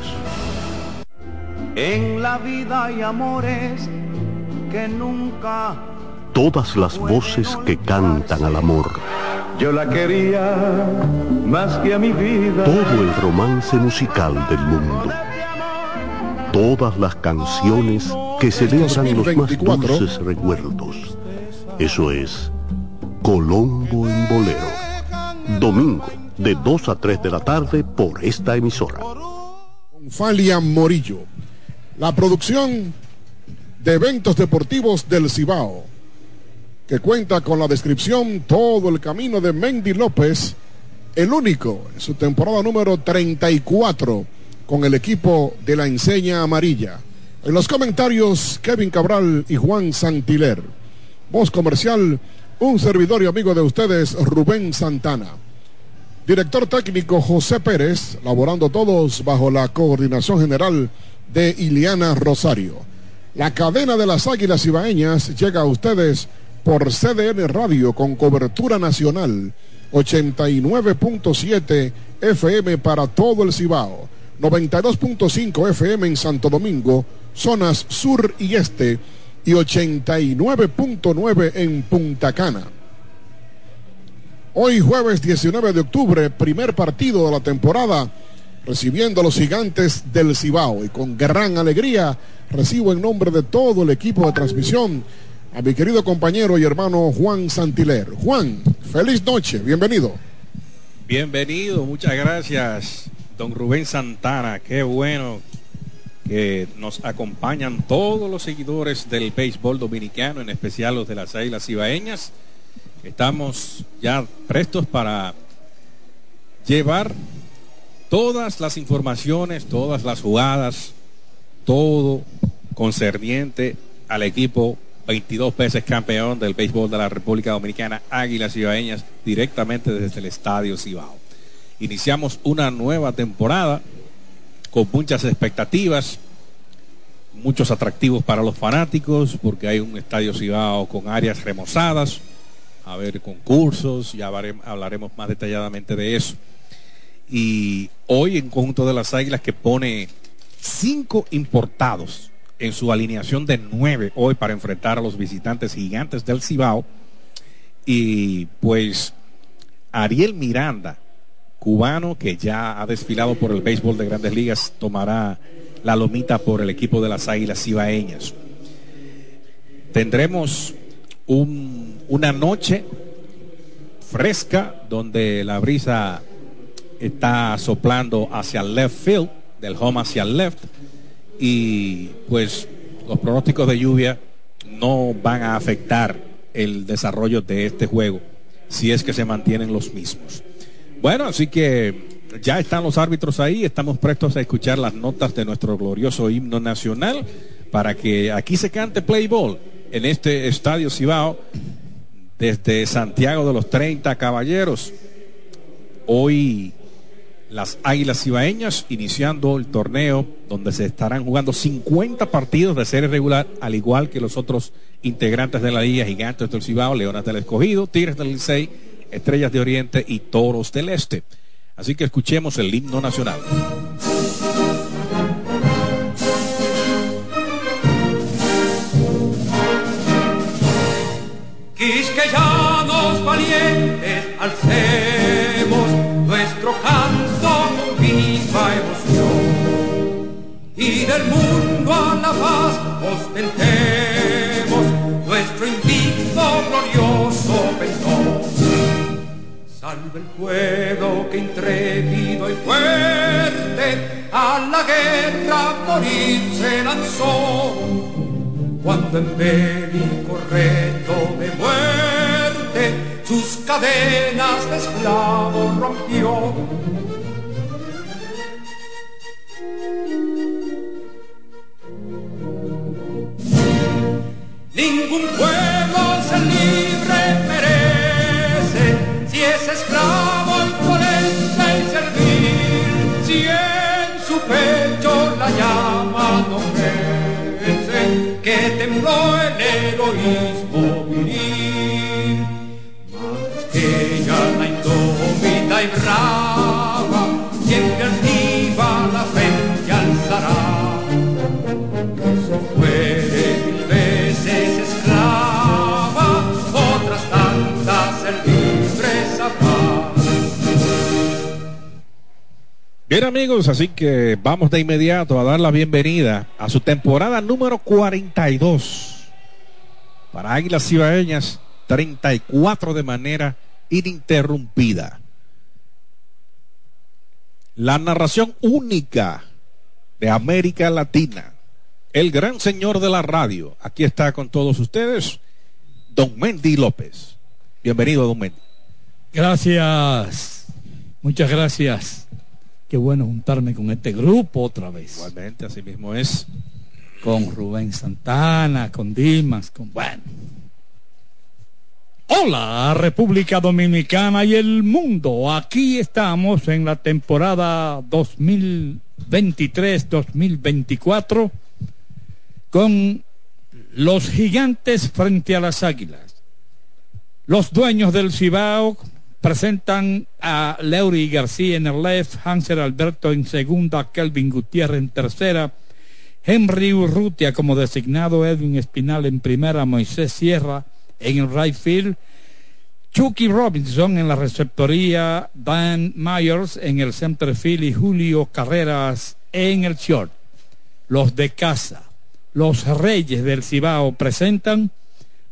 En la vida hay amores que nunca. Todas las voces que cantan al amor. Yo la quería más que a mi vida. Todo el romance musical del mundo. Todas las canciones que celebran los más dulces recuerdos. Eso es Colombo en Bolero. Domingo de 2 a 3 de la tarde por esta emisora. Falia Morillo, la producción de eventos deportivos del Cibao, que cuenta con la descripción Todo el camino de Mendy López, el único en su temporada número 34 con el equipo de la enseña amarilla. En los comentarios, Kevin Cabral y Juan Santiler. Voz comercial, un servidor y amigo de ustedes, Rubén Santana. Director técnico José Pérez, laborando todos bajo la coordinación general de Iliana Rosario. La cadena de las Águilas Ibaeñas llega a ustedes por CDN Radio con cobertura nacional 89.7 FM para todo el Cibao, 92.5 FM en Santo Domingo, zonas sur y este y 89.9 en Punta Cana. Hoy jueves 19 de octubre, primer partido de la temporada recibiendo a los gigantes del Cibao y con gran alegría recibo en nombre de todo el equipo de transmisión a mi querido compañero y hermano Juan Santiler. Juan, feliz noche, bienvenido. Bienvenido, muchas gracias, don Rubén Santana. Qué bueno que nos acompañan todos los seguidores del béisbol dominicano, en especial los de las Águilas Ibaeñas. Estamos ya prestos para llevar todas las informaciones, todas las jugadas, todo concerniente al equipo 22 veces campeón del béisbol de la República Dominicana, Águilas Cibaeñas, directamente desde el Estadio Cibao. Iniciamos una nueva temporada con muchas expectativas, muchos atractivos para los fanáticos, porque hay un Estadio Cibao con áreas remozadas, a ver concursos, ya hablaremos más detalladamente de eso. Y hoy en conjunto de las Águilas que pone cinco importados en su alineación de nueve hoy para enfrentar a los visitantes gigantes del Cibao. Y pues Ariel Miranda, cubano que ya ha desfilado por el béisbol de grandes ligas, tomará la lomita por el equipo de las Águilas Cibaeñas. Tendremos una noche fresca donde la brisa está soplando hacia el left field, del home hacia el left, y pues los pronósticos de lluvia no van a afectar el desarrollo de este juego si es que se mantienen los mismos. Bueno, así que ya están los árbitros ahí, estamos prestos a escuchar las notas de nuestro glorioso himno nacional para que aquí se cante play ball en este estadio Cibao desde Santiago de los 30 Caballeros. Hoy las Águilas Cibaeñas iniciando el torneo donde se estarán jugando 50 partidos de serie regular, al igual que los otros integrantes de la Liga, Gigantes del Cibao, Leonas del Escogido, Tigres del Licey, Estrellas de Oriente y Toros del Este. Así que escuchemos el himno nacional. Quisqueyanos valientes, alcemos nuestro canto con viva emoción y del mundo a la paz ostentemos nuestro invicto glorioso pendón. Salve el pueblo que intrépido y fuerte a la guerra morir se lanzó cuando en bélico reto de muerte sus cadenas de esclavos rompió. Ningún pueblo se libre merece si es esclavo y servil, si en su pecho la llama no crece, que tembló el heroísmo y brava, siempre altiva la frente alzará. Mil veces esclava, otras tantas el libre. Bien amigos, así que vamos de inmediato a dar la bienvenida a su temporada número 42 para Águilas Cibaeñas, 34 de manera ininterrumpida. La narración única de América Latina, el gran señor de la radio, aquí está con todos ustedes, don Mendy López. Bienvenido, don Mendy. Gracias, muchas gracias. Qué bueno juntarme con este grupo otra vez. Igualmente, así mismo es. Con Rubén Santana, con Dimas, con bueno. Hola, República Dominicana y el mundo. Aquí estamos en la temporada 2023-2024 con los gigantes frente a las águilas. Los dueños del Cibao presentan a Leury García en el left, Hanser Alberto en segunda, Kelvin Gutiérrez en tercera, Henry Urrutia como designado, Edwin Espinal en primera, Moisés Sierra en el right field, Chucky Robinson en la receptoría, Dan Myers en el center field y Julio Carreras en el short. Los de casa, los Reyes del Cibao presentan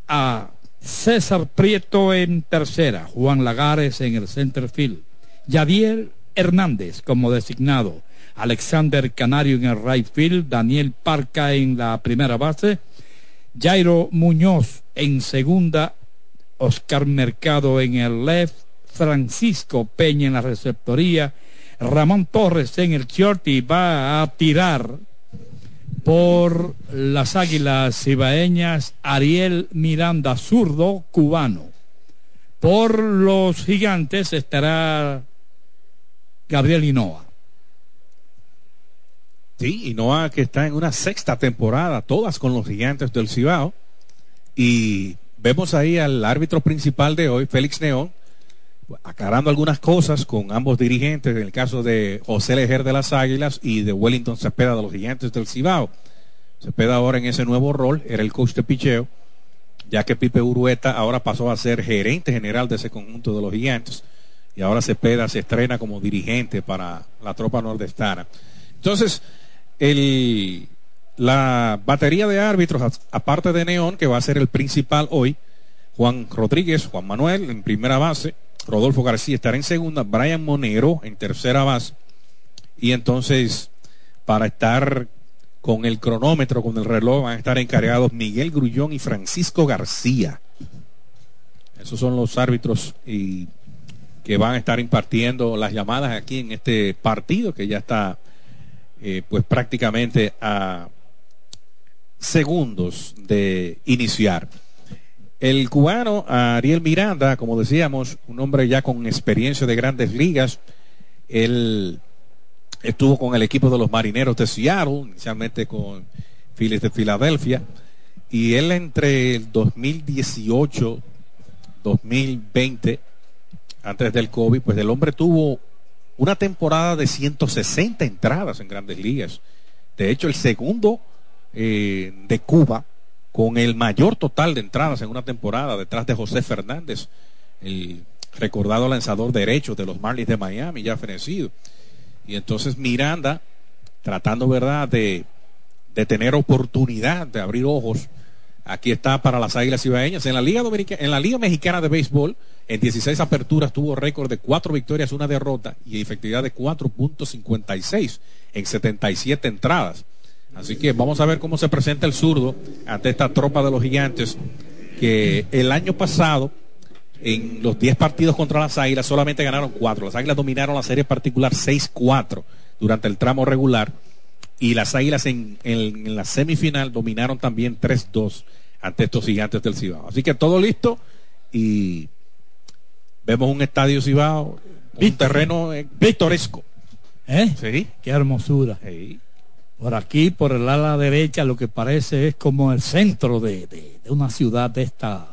a César Prieto en tercera, Juan Lagares en el center field, Yadiel Hernández como designado, Alexander Canario en el right field, Daniel Parca en la primera base, Jairo Muñoz en segunda, Oscar Mercado en el left, Francisco Peña en la receptoría, Ramón Torres en el short y va a tirar por las Águilas Cibaeñas Ariel Miranda, zurdo cubano. Por los gigantes estará Gabriel Hinoa. Sí, Hinoa que está en una sexta temporada, todas con los gigantes del Cibao. Y vemos ahí al árbitro principal de hoy, Félix Neón, aclarando algunas cosas con ambos dirigentes, en el caso de José Lejer de las Águilas y de Wellington Cepeda de los Gigantes del Cibao. Cepeda ahora en ese nuevo rol, era el coach de picheo, ya que Pipe Urueta ahora pasó a ser gerente general de ese conjunto de los Gigantes y ahora Cepeda se estrena como dirigente para la tropa nordestana. Entonces, el, la batería de árbitros, aparte de Neón, que va a ser el principal hoy, Juan Rodríguez, Juan Manuel en primera base, Rodolfo García estará en segunda, Brian Monero en tercera base. Y entonces, para estar con el cronómetro, con el reloj, van a estar encargados Miguel Grullón y Francisco García. Esos son los árbitros y que van a estar impartiendo las llamadas aquí en este partido que ya está eh, pues prácticamente a segundos de iniciar. El cubano Ariel Miranda, como decíamos, un hombre ya con experiencia de grandes ligas, él estuvo con el equipo de los marineros de Seattle, inicialmente con Phillies de Filadelfia, y él entre el 2018, 2020, antes del COVID, pues el hombre tuvo una temporada de 160 entradas en grandes ligas. De hecho, el segundo eh, de Cuba con el mayor total de entradas en una temporada detrás de José Fernández, el recordado lanzador derecho de los Marlins de Miami, ya fenecido. Y entonces Miranda, tratando, ¿verdad?, de, de tener oportunidad de abrir ojos, aquí está para las Águilas Ibaeñas. En la Liga en la Liga Mexicana de Béisbol, en 16 aperturas tuvo récord de 4 victorias, una derrota y efectividad de 4.56 en 77 entradas. Así que vamos a ver cómo se presenta el zurdo ante esta tropa de los gigantes que el año pasado en los 10 partidos contra las Águilas solamente ganaron 4. Las Águilas dominaron la serie particular 6-4 durante el tramo regular y las Águilas en, en la semifinal dominaron también 3-2 ante estos gigantes del Cibao. Así que todo listo y vemos un estadio Cibao, un terreno eh, pintoresco. ¿Eh? Sí. Qué hermosura. Sí. Por aquí, por el ala derecha, lo que parece es como el centro de, de, de una ciudad de esta.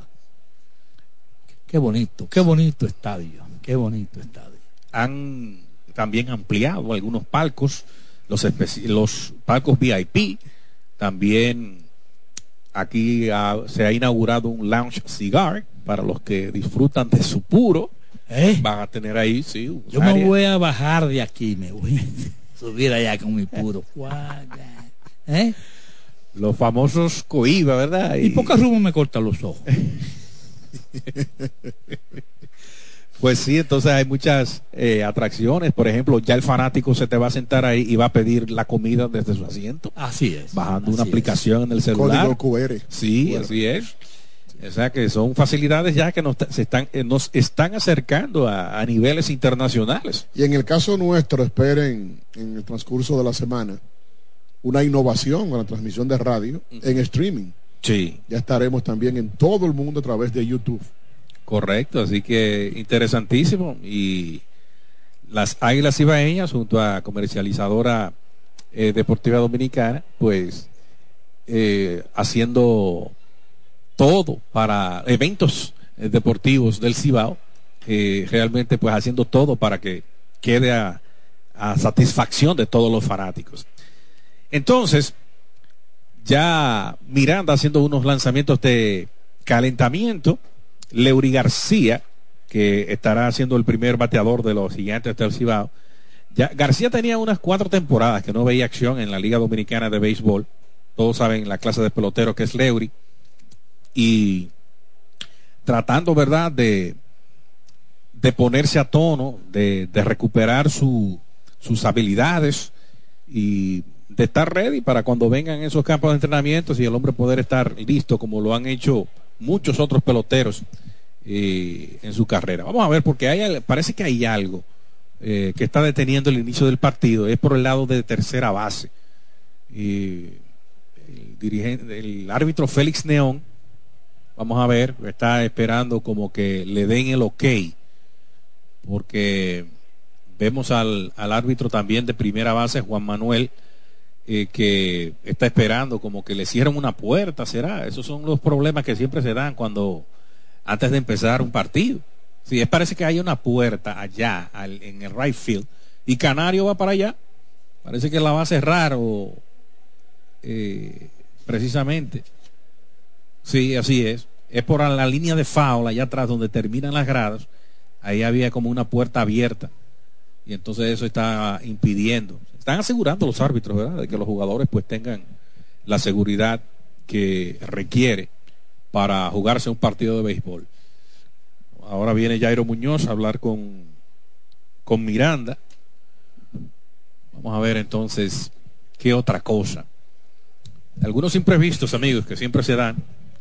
Qué bonito, qué bonito estadio, qué bonito estadio. Han también ampliado algunos palcos, los, los palcos VIP. También aquí ha- se ha inaugurado un lounge cigar para los que disfrutan de su puro. ¿Eh? Van a tener ahí, sí, un Yo me voy a bajar de aquí, me voy a subir allá con mi puro. ¿Eh? Los famosos coiba, ¿verdad? Y poca rumbo me corta los ojos. Pues sí, entonces hay muchas eh, atracciones. Por ejemplo, ya el fanático se te va a sentar ahí y va a pedir la comida desde su asiento, Así es. bajando una aplicación en el celular. Código QR. Sí, QR. así es. O sea que son facilidades ya que nos, se están, eh, nos están acercando a, a niveles internacionales. Y en el caso nuestro, esperen en el transcurso de la semana una innovación con la transmisión de radio en streaming. Sí, Ya estaremos también en todo el mundo a través de YouTube. Correcto. Así que interesantísimo. Y las Águilas Ibaeñas junto a comercializadora eh, deportiva dominicana, pues eh, haciendo todo para eventos eh, deportivos del Cibao, realmente pues haciendo todo para que quede a satisfacción de todos los fanáticos. Entonces, ya Miranda haciendo unos lanzamientos de calentamiento, Leury García que estará siendo el primer bateador de los gigantes del Cibao. Ya, García tenía unas cuatro temporadas que no veía acción en la Liga Dominicana de Béisbol. Todos saben la clase de pelotero que es Leury. Y tratando, ¿verdad?, de, de ponerse a tono, de, de recuperar su, sus habilidades y de estar ready para cuando vengan esos campos de entrenamiento y el hombre poder estar listo como lo han hecho muchos otros peloteros eh, en su carrera. Vamos a ver, porque hay, parece que hay algo eh, que está deteniendo el inicio del partido. Es por el lado de tercera base. el, dirigente, el árbitro Félix Neón, vamos a ver, está esperando como que le den el ok, porque vemos al, al árbitro también de primera base, Juan Manuel, eh, que está esperando como que le cierren una puerta, será. Esos son los problemas que siempre se dan cuando antes de empezar un partido. Si es parece que hay una puerta allá en el right field y Canario va para allá, parece que la va a cerrar o eh, precisamente. Sí, así es. Es por la línea de foul allá atrás donde terminan las gradas. Ahí había como una puerta abierta y entonces eso está impidiendo están asegurando los árbitros, ¿verdad? De que los jugadores pues tengan la seguridad que requiere para jugarse un partido de béisbol. Ahora viene Jairo Muñoz a hablar con, con Miranda. Vamos a ver entonces qué otra cosa. Algunos imprevistos, amigos, que siempre se dan.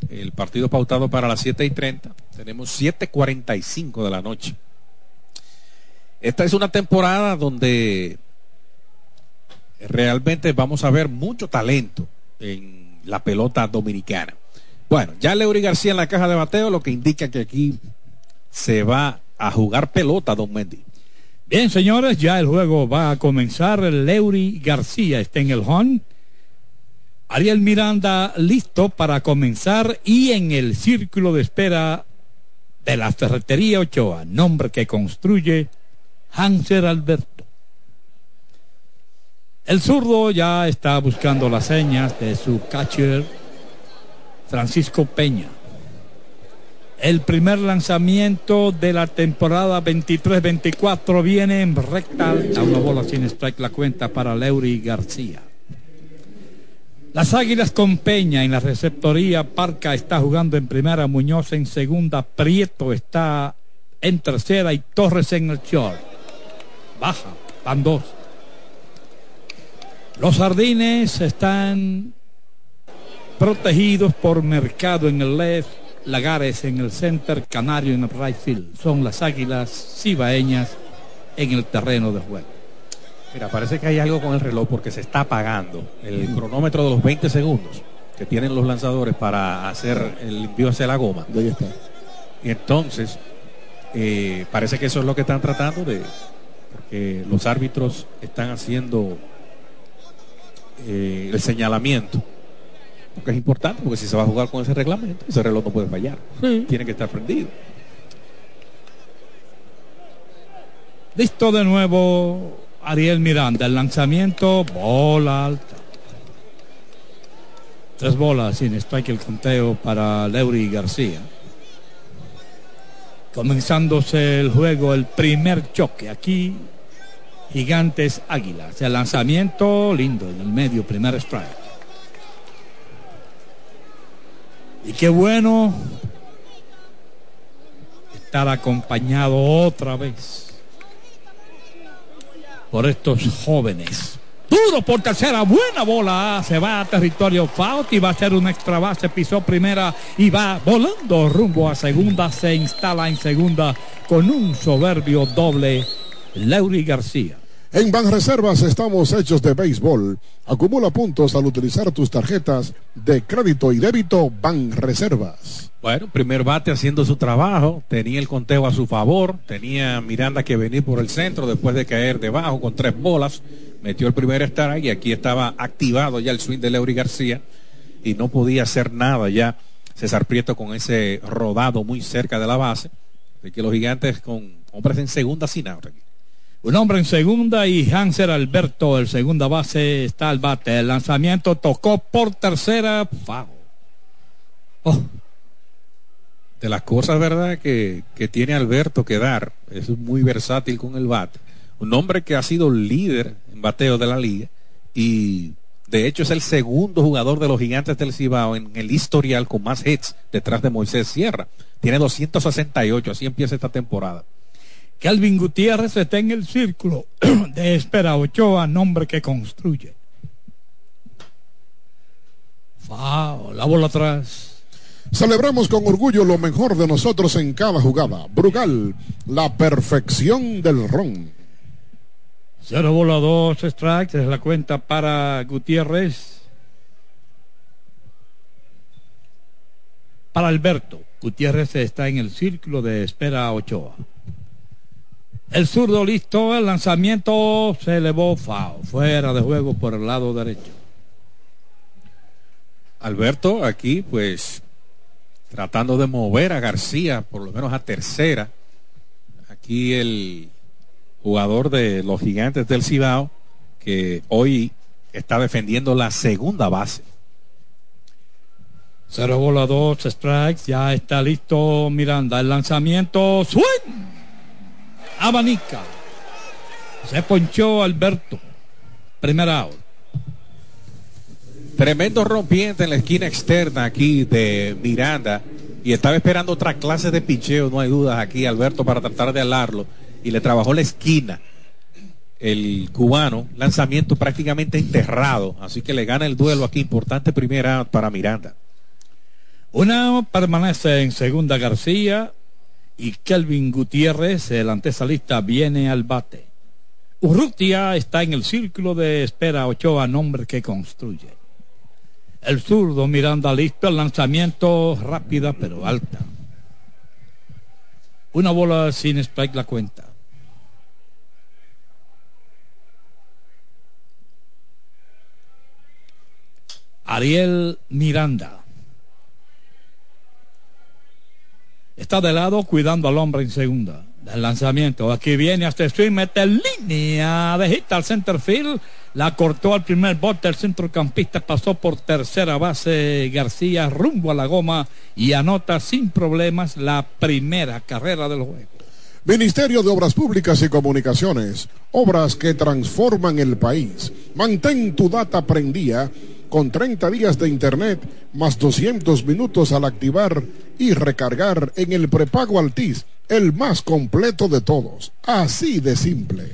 El partido pautado para las 7 y 30. Tenemos 7.45 de la noche. Esta es una temporada donde realmente vamos a ver mucho talento en la pelota dominicana. Bueno, ya Leury García en la caja de bateo, lo que indica que aquí se va a jugar pelota, don Mendy. Bien, señores, ya el juego va a comenzar. Leury García está en el home. Ariel Miranda listo para comenzar y en el círculo de espera de la ferretería Ochoa, nombre que construye Hanser Alberto. El zurdo ya está buscando las señas de su catcher, Francisco Peña. El primer lanzamiento de la temporada 23-24 viene en recta a una bola sin strike la cuenta para Leury García. Las Águilas con Peña en la receptoría, Parca está jugando en primera, Muñoz en segunda, Prieto está en tercera y Torres en el short. Baja, van dos. Los jardines están protegidos por Mercado en el left, Lagares en el center, Canario en el right field. Son las águilas cibaeñas en el terreno de juego. Mira, parece que hay algo con el reloj porque se está apagando el cronómetro de los 20 segundos que tienen los lanzadores para hacer el envío hacia la goma. Ahí está. Y entonces, eh, parece que eso es lo que están tratando de, porque los árbitros están haciendo eh, el señalamiento. Porque es importante, porque si se va a jugar con ese reglamento, ese reloj no puede fallar. Tiene que estar prendido. Listo de nuevo Ariel Miranda. El lanzamiento, bola alta. Tres bolas sin strike el conteo para Leury García. Comenzándose el juego, el primer choque. Aquí Gigantes Águilas. El lanzamiento lindo en el medio, primer strike. Y qué bueno estar acompañado otra vez por estos jóvenes. Duro por tercera, buena bola. Se va a territorio Faut y va a ser un extra base. Pisó primera y va volando rumbo a segunda. Se instala en segunda con un soberbio doble. Leury García. En Banreservas estamos hechos de béisbol. Acumula puntos al utilizar tus tarjetas de crédito y débito Banreservas. Bueno, primer bate haciendo su trabajo, tenía el conteo a su favor, tenía Miranda que venir por el centro después de caer debajo con tres bolas, metió el primer estar y aquí estaba activado ya el swing de Leury García y no podía hacer nada ya César Prieto con ese rodado muy cerca de la base, de que los gigantes con hombres en segunda sin aquí. Un hombre en segunda y Hanser Alberto, el segunda base, está al bate. El lanzamiento tocó por tercera. Oh. de las cosas, ¿verdad?, que, que tiene Alberto que dar. Es muy versátil con el bate. Un hombre que ha sido líder en bateo de la liga y de hecho es el segundo jugador de los gigantes del Cibao en el historial con más hits detrás de Moisés Sierra. Tiene 268, así empieza esta temporada. Calvin Gutiérrez está en el círculo de espera Ochoa, nombre que construye. Fao, la bola atrás. Celebramos con orgullo lo mejor de nosotros en cada jugada. Brugal, la perfección del ron. Cero bola, dos strikes, es la cuenta para Gutiérrez. Para Alberto, Gutiérrez está en el círculo de espera Ochoa. El zurdo listo, el lanzamiento se elevó FAO, fuera de juego por el lado derecho. Alberto aquí pues tratando de mover a García por lo menos a tercera. Aquí el jugador de los gigantes del Cibao que hoy está defendiendo la segunda base. Cero bola, dos strikes, ya está listo Miranda. El lanzamiento, swing abanica. Se ponchó Alberto. Primera out. Tremendo rompiente en la esquina externa aquí de Miranda. Y estaba esperando otra clase de picheo, no hay dudas aquí, Alberto, para tratar de alarlo. Y le trabajó la esquina el cubano. Lanzamiento prácticamente enterrado. Así que le gana el duelo aquí. Importante primera para Miranda. Una permanece en segunda García y Kelvin Gutiérrez, el antesalista, viene al bate. Urrutia está en el círculo de espera Ochoa, nombre que construye. El zurdo Miranda listo, el lanzamiento rápida pero alta. Una bola sin strike la cuenta. Ariel Miranda. Está de lado cuidando al hombre en segunda. El lanzamiento. Aquí viene hasta swing, mete línea de hit al center field. La cortó al primer bote. El centrocampista pasó por tercera base. García rumbo a la goma y anota sin problemas la primera carrera del juego. Ministerio de Obras Públicas y Comunicaciones. Obras que transforman el país. Mantén tu data prendida con 30 días de internet más 200 minutos al activar y recargar en el prepago Altis, el más completo de todos. Así de simple.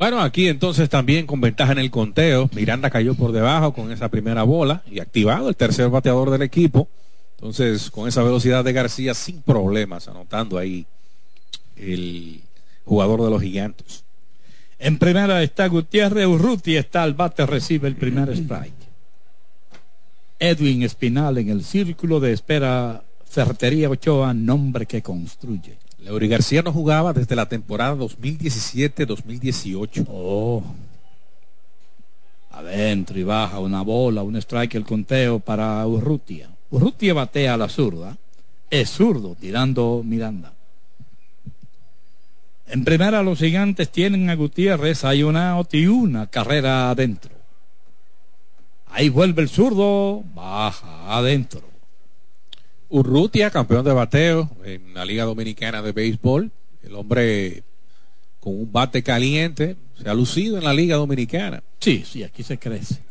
Bueno, aquí entonces también con ventaja en el conteo, Miranda cayó por debajo con esa primera bola y activado el tercer bateador del equipo. Entonces, con esa velocidad de García sin problemas, anotando ahí el jugador de los gigantes. En primera está Gutiérrez, Urruti está al bate, recibe el primer strike. Edwin Espinal en el círculo de espera Ferretería Ochoa, nombre que construye. Leury García no jugaba desde la temporada 2017-2018. Oh. Adentro y baja una bola, un strike, el conteo para Urrutia. Urrutia batea a la zurda. Es zurdo, tirando Miranda. En primera los gigantes tienen a Gutiérrez, hay una out y una carrera adentro. Ahí vuelve el zurdo, baja adentro. Urrutia, campeón de bateo en la Liga Dominicana de Béisbol. El hombre con un bate caliente se ha lucido en la Liga Dominicana. Sí, sí, aquí se crece.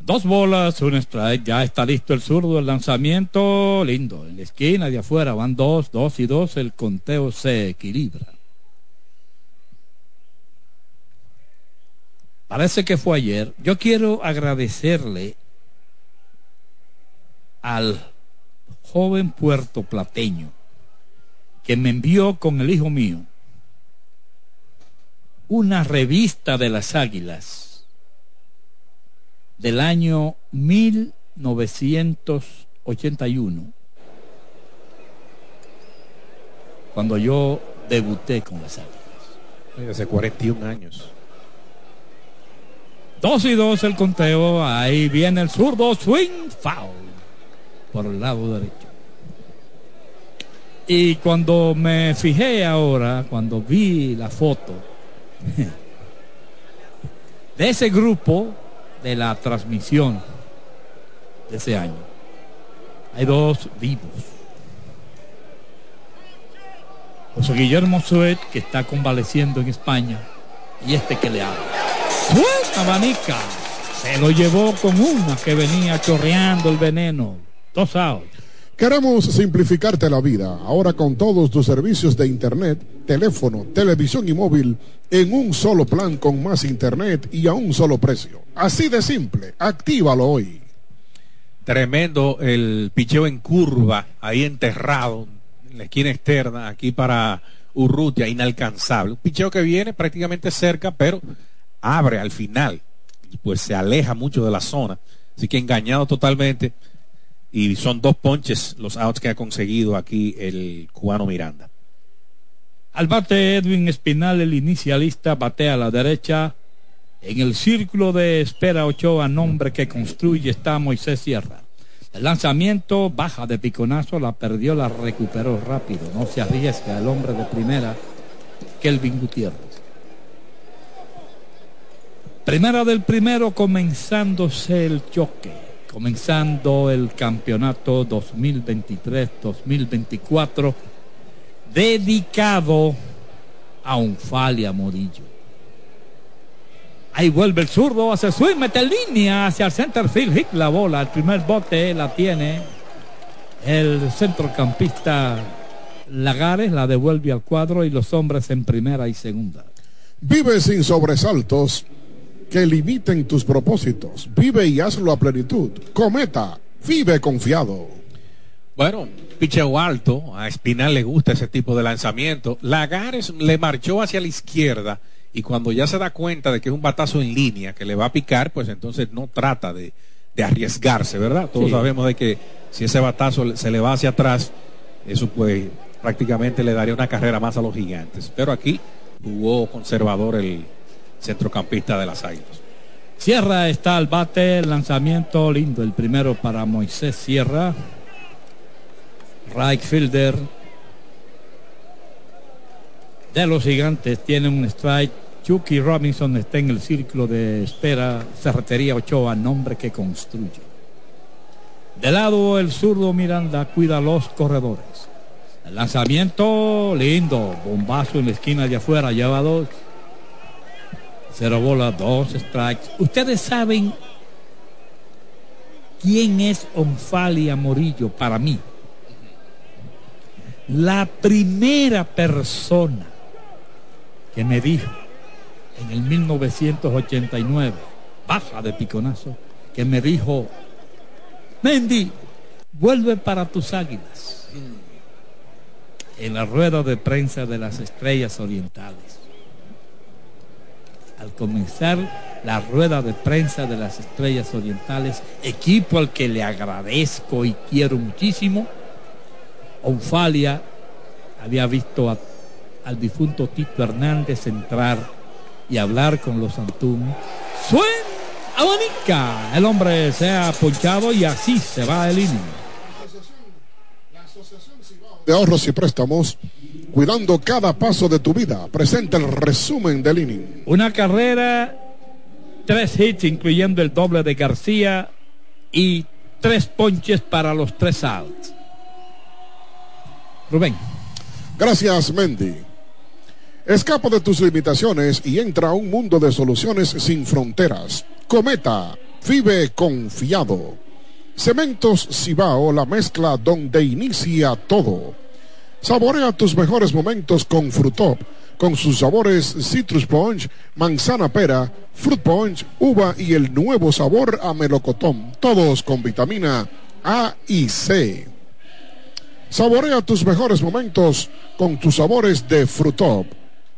Dos bolas, un strike, ya está listo el zurdo, el lanzamiento, lindo, en la esquina de afuera van dos, dos y dos, el conteo se equilibra. Parece que fue ayer. Yo quiero agradecerle al joven puertoplateño que me envió con el hijo mío una revista de las águilas del año 1981, cuando yo debuté con las águilas. Hace 41 años. Dos y dos el conteo. Ahí viene el zurdo. Swing foul. Por el lado derecho. Y cuando me fijé ahora, cuando vi la foto de ese grupo de la transmisión de ese año, Hay dos vivos. José Guillermo Suet, que está convaleciendo en España, y este que le habla. ¡Suelta, abanica! Se lo llevó con una que venía chorreando el veneno. Dos outs. Queremos simplificarte la vida, ahora con todos tus servicios de Internet, teléfono, televisión y móvil, en un solo plan con más Internet y a un solo precio. Así de simple, actívalo hoy. Tremendo el picheo en curva, ahí enterrado, en la esquina externa, aquí para Urrutia, inalcanzable. Un picheo que viene prácticamente cerca, pero abre al final, pues se aleja mucho de la zona. Así que engañado totalmente y son dos ponches los outs que ha conseguido aquí el cubano Miranda. Al bate Edwin Espinal, el inicialista, batea a la derecha. En el círculo de espera Ochoa, nombre que construye, está Moisés Sierra. El lanzamiento baja de piconazo, la perdió, la recuperó rápido. No se arriesga el hombre de primera, Kelvin Gutiérrez. Primera del primero, comenzándose el choque comenzando el campeonato 2023-2024 dedicado a Unfalia Morillo. Ahí vuelve el zurdo, hace swing, mete línea hacia el center field, hit la bola, el primer bote la tiene el centrocampista Lagares, la devuelve al cuadro y los hombres en primera y segunda. Vive sin sobresaltos que limiten tus propósitos. Vive y hazlo a plenitud. Cometa, vive confiado. Bueno, picheo alto, a Espinal le gusta ese tipo de lanzamiento. Lagares le marchó hacia la izquierda y cuando ya se da cuenta de que es un batazo en línea que le va a picar, pues entonces no trata de, arriesgarse, ¿verdad? Todos sabemos de que si ese batazo se le va hacia atrás, eso pues prácticamente le daría una carrera más a los gigantes. Pero aquí jugó conservador el, centrocampista de las Águilas. Sierra está al bate, lanzamiento lindo, el primero para Moisés Sierra. Right fielder de los gigantes tiene un strike. Chucky Robinson está en el círculo de espera. Ferretería Ochoa, nombre que construye. De lado el zurdo Miranda cuida los corredores. El lanzamiento lindo, bombazo en la esquina de afuera, lleva dos. Cero bola, dos strikes. Ustedes saben quién es Onfalia Morillo para mí. La primera persona que me dijo en el 1989, baja de piconazo, que me dijo, Mendy, vuelve para tus águilas. En la rueda de prensa de las estrellas orientales al comenzar la rueda de prensa de las Estrellas Orientales, equipo al que le agradezco y quiero muchísimo, Onfalia había visto al difunto Tito Hernández entrar y hablar con los Antún. ¡Suen! ¡Abanica! El hombre se ha ponchado y así se va el inning. De ahorros y préstamos cuidando cada paso de tu vida. Presenta el resumen del inning. Una carrera, tres hits, incluyendo el doble de García y tres ponches para los tres outs. Rubén. Gracias, Mendy. Escapa de tus limitaciones y entra a un mundo de soluciones sin fronteras. Cometa, vive confiado. Cementos Cibao, la mezcla donde inicia todo. Saborea tus mejores momentos con Frutop, con sus sabores Citrus Punch, manzana pera, Fruit Punch, uva y el nuevo sabor a melocotón, todos con vitamina A y C. Saborea tus mejores momentos con tus sabores de Frutop,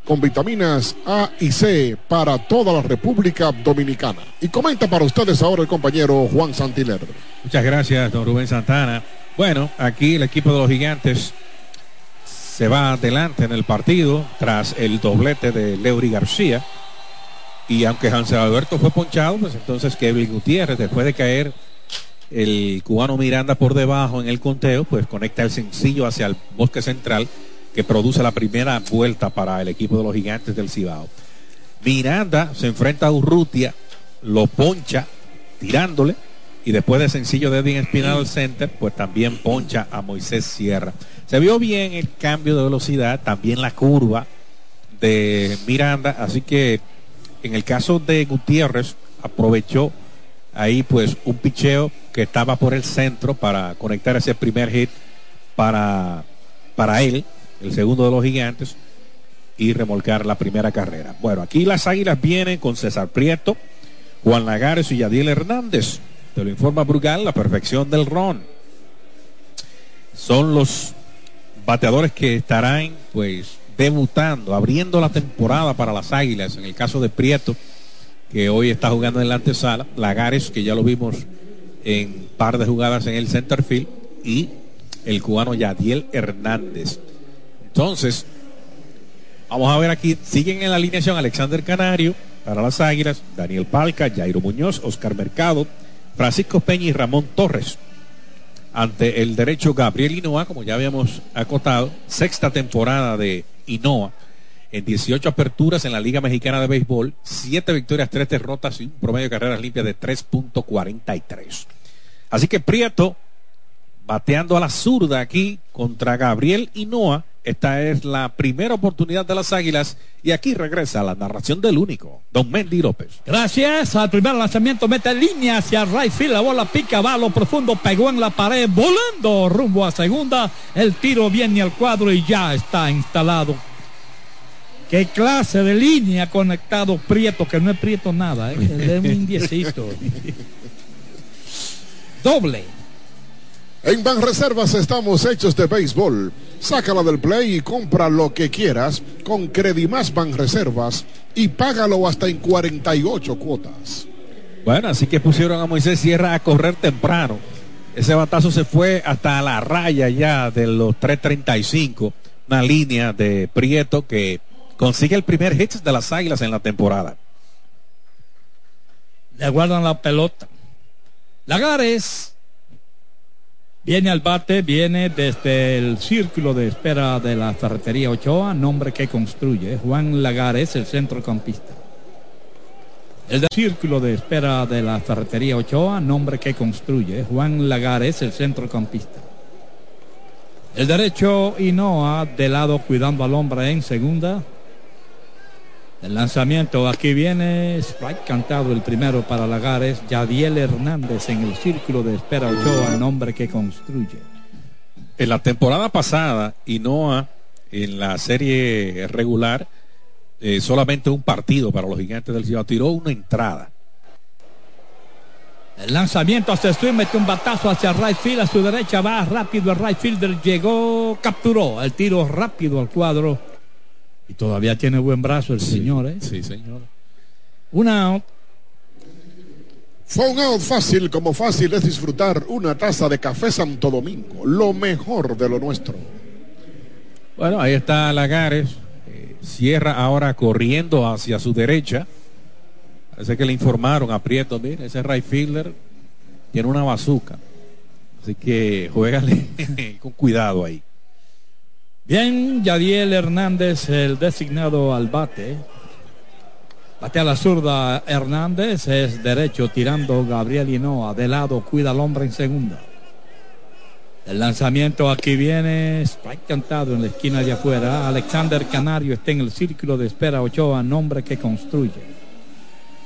con vitaminas A y C para toda la República Dominicana. Y comenta para ustedes ahora el compañero Juan Santiler. Muchas gracias, don Rubén Santana. Bueno, aquí el equipo de los gigantes se va adelante en el partido tras el doblete de Leury García. Y aunque Hansel Alberto fue ponchado, pues entonces Kevin Gutiérrez, después de caer el cubano Miranda por debajo en el conteo, pues conecta el sencillo hacia el bosque central que produce la primera vuelta para el equipo de los gigantes del Cibao. Miranda se enfrenta a Urrutia, lo poncha tirándole y después de sencillo de Edwin Espinal al center, pues también poncha a Moisés Sierra. Se vio bien el cambio de velocidad, también la curva de Miranda, así que en el caso de Gutiérrez aprovechó ahí pues un picheo que estaba por el centro para conectar ese primer hit para, para él, el segundo de los gigantes, y remolcar la primera carrera. Bueno, aquí las águilas vienen con César Prieto, Juan Lagares y Yadiel Hernández. Te lo informa Brugal, la perfección del ron. Son los bateadores que estarán pues debutando, abriendo la temporada para las águilas. En el caso de Prieto, que hoy está jugando en la antesala, Lagares, que ya lo vimos en par de jugadas en el center field, y el cubano Yadiel Hernández. Entonces, vamos a ver aquí, siguen en la alineación Alexander Canario para las Águilas, Daniel Palca, Jairo Muñoz, Oscar Mercado, Francisco Peña y Ramón Torres. Ante el derecho Gabriel Hinoa, como ya habíamos acotado, sexta temporada de Hinoa en 18 aperturas en la Liga Mexicana de Béisbol, 7 victorias, 3 derrotas y un promedio de carreras limpias de 3.43. Así que Prieto, bateando a la zurda aquí contra Gabriel Hinoa, esta es la primera oportunidad de las Águilas y aquí regresa la narración del único, Don Mendy López. Gracias. Al primer lanzamiento mete línea hacia right field. La bola pica, va a lo profundo, pegó en la pared, volando rumbo a segunda. El tiro viene al cuadro y ya está instalado ¿Qué clase de línea conectado Prieto? Que no es Prieto nada, ¿eh? es un indiecito. Doble. En Banreservas estamos hechos de béisbol. Sácala del play y compra lo que quieras con Credimás Banreservas y págalo hasta en 48 cuotas. Bueno, así que pusieron a Moisés Sierra a correr temprano. Ese batazo se fue hasta la raya ya de los 3.35. Una línea de Prieto que consigue el primer hit de las Águilas en la temporada. Le guardan la pelota. Lagares viene al bate, viene desde el círculo de espera de la ferretería Ochoa, nombre que construye. Juan Lagares, el centrocampista. El círculo de espera de la ferretería Ochoa, nombre que construye. Juan Lagares, el centrocampista. El derecho Inoa de lado cuidando al hombre en segunda. El lanzamiento, aquí viene strike cantado el primero para Lagares, Yadiel Hernández en el círculo de espera Ochoa, nombre que construye. En la temporada pasada, Inoa en la serie regular, eh, solamente un partido para los gigantes del Ciudad, tiró una entrada. El lanzamiento hacia swing, mete un batazo hacia right field, a su derecha va rápido el right fielder, llegó, capturó el tiro rápido al cuadro y todavía tiene buen brazo el señor, ¿eh? Sí, señor. Una out. Fue un out fácil, como fácil es disfrutar una taza de café Santo Domingo, lo mejor de lo nuestro. Bueno, ahí está Lagares. Eh, cierra ahora corriendo hacia su derecha. Parece que le informaron a Prieto, mire, ese right fielder tiene una bazuca. Así que juégale con cuidado ahí. Bien, Yadiel Hernández, el designado al bate. Bate a la zurda Hernández, es derecho tirando Gabriel Hinoa. De lado, cuida al hombre en segunda. El lanzamiento aquí viene, strike cantado en la esquina de afuera. Alexander Canario está en el círculo de espera Ochoa, nombre que construye.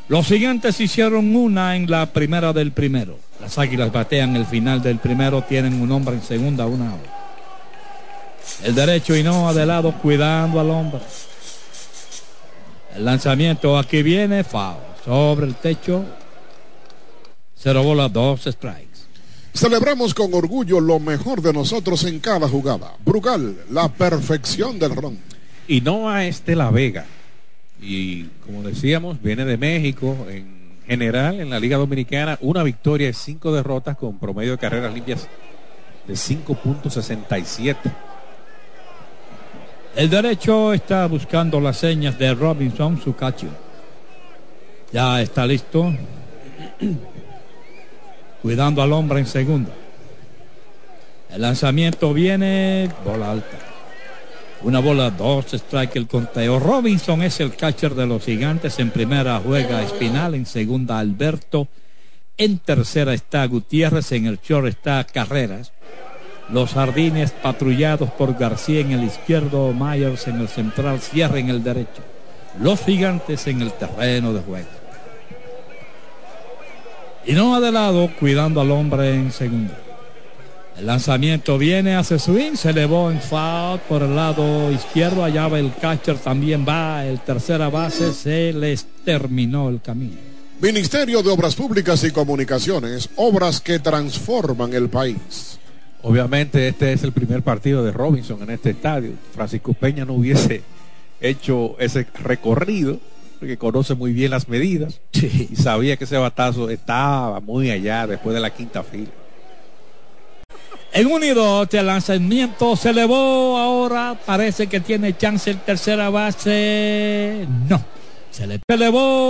Los siguientes hicieron una en la primera del primero. Las águilas batean el final del primero, tienen un hombre en segunda, una hora. El derecho y no de lado cuidando al hombre. El lanzamiento aquí viene, foul. Sobre el techo. Cero bola, dos strikes. Celebramos con orgullo lo mejor de nosotros en cada jugada. Brugal, la perfección del ron. Y no a este La Vega. Y como decíamos, viene de México. En general, en la Liga Dominicana, una victoria y cinco derrotas con promedio de carreras limpias de 5.67. El derecho está buscando las señas de Robinson Sucacho. Ya está listo. Cuidando al hombre en segunda. El lanzamiento viene, bola alta. Una bola, dos strike el conteo. Robinson es el catcher de los gigantes. En primera juega Espinal, en segunda Alberto. En tercera está Gutiérrez, en el short está Carreras. Los jardines patrullados por García en el izquierdo, Myers en el central, Sierra en el derecho. Los gigantes en el terreno de juego. Y no de lado, cuidando al hombre en segundo. El lanzamiento viene, hace swing, se elevó en foul por el lado izquierdo, allá va el catcher, también va el tercera base, se les terminó el camino. Ministerio de Obras Públicas y Comunicaciones, obras que transforman el país. Obviamente este es el primer partido de Robinson en este estadio. Francisco Peña no hubiese hecho ese recorrido porque conoce muy bien las medidas Sí. y sabía que ese batazo estaba muy allá después de la quinta fila. En unido, el lanzamiento se elevó ahora, parece que tiene chance el tercera base. No, se le elevó.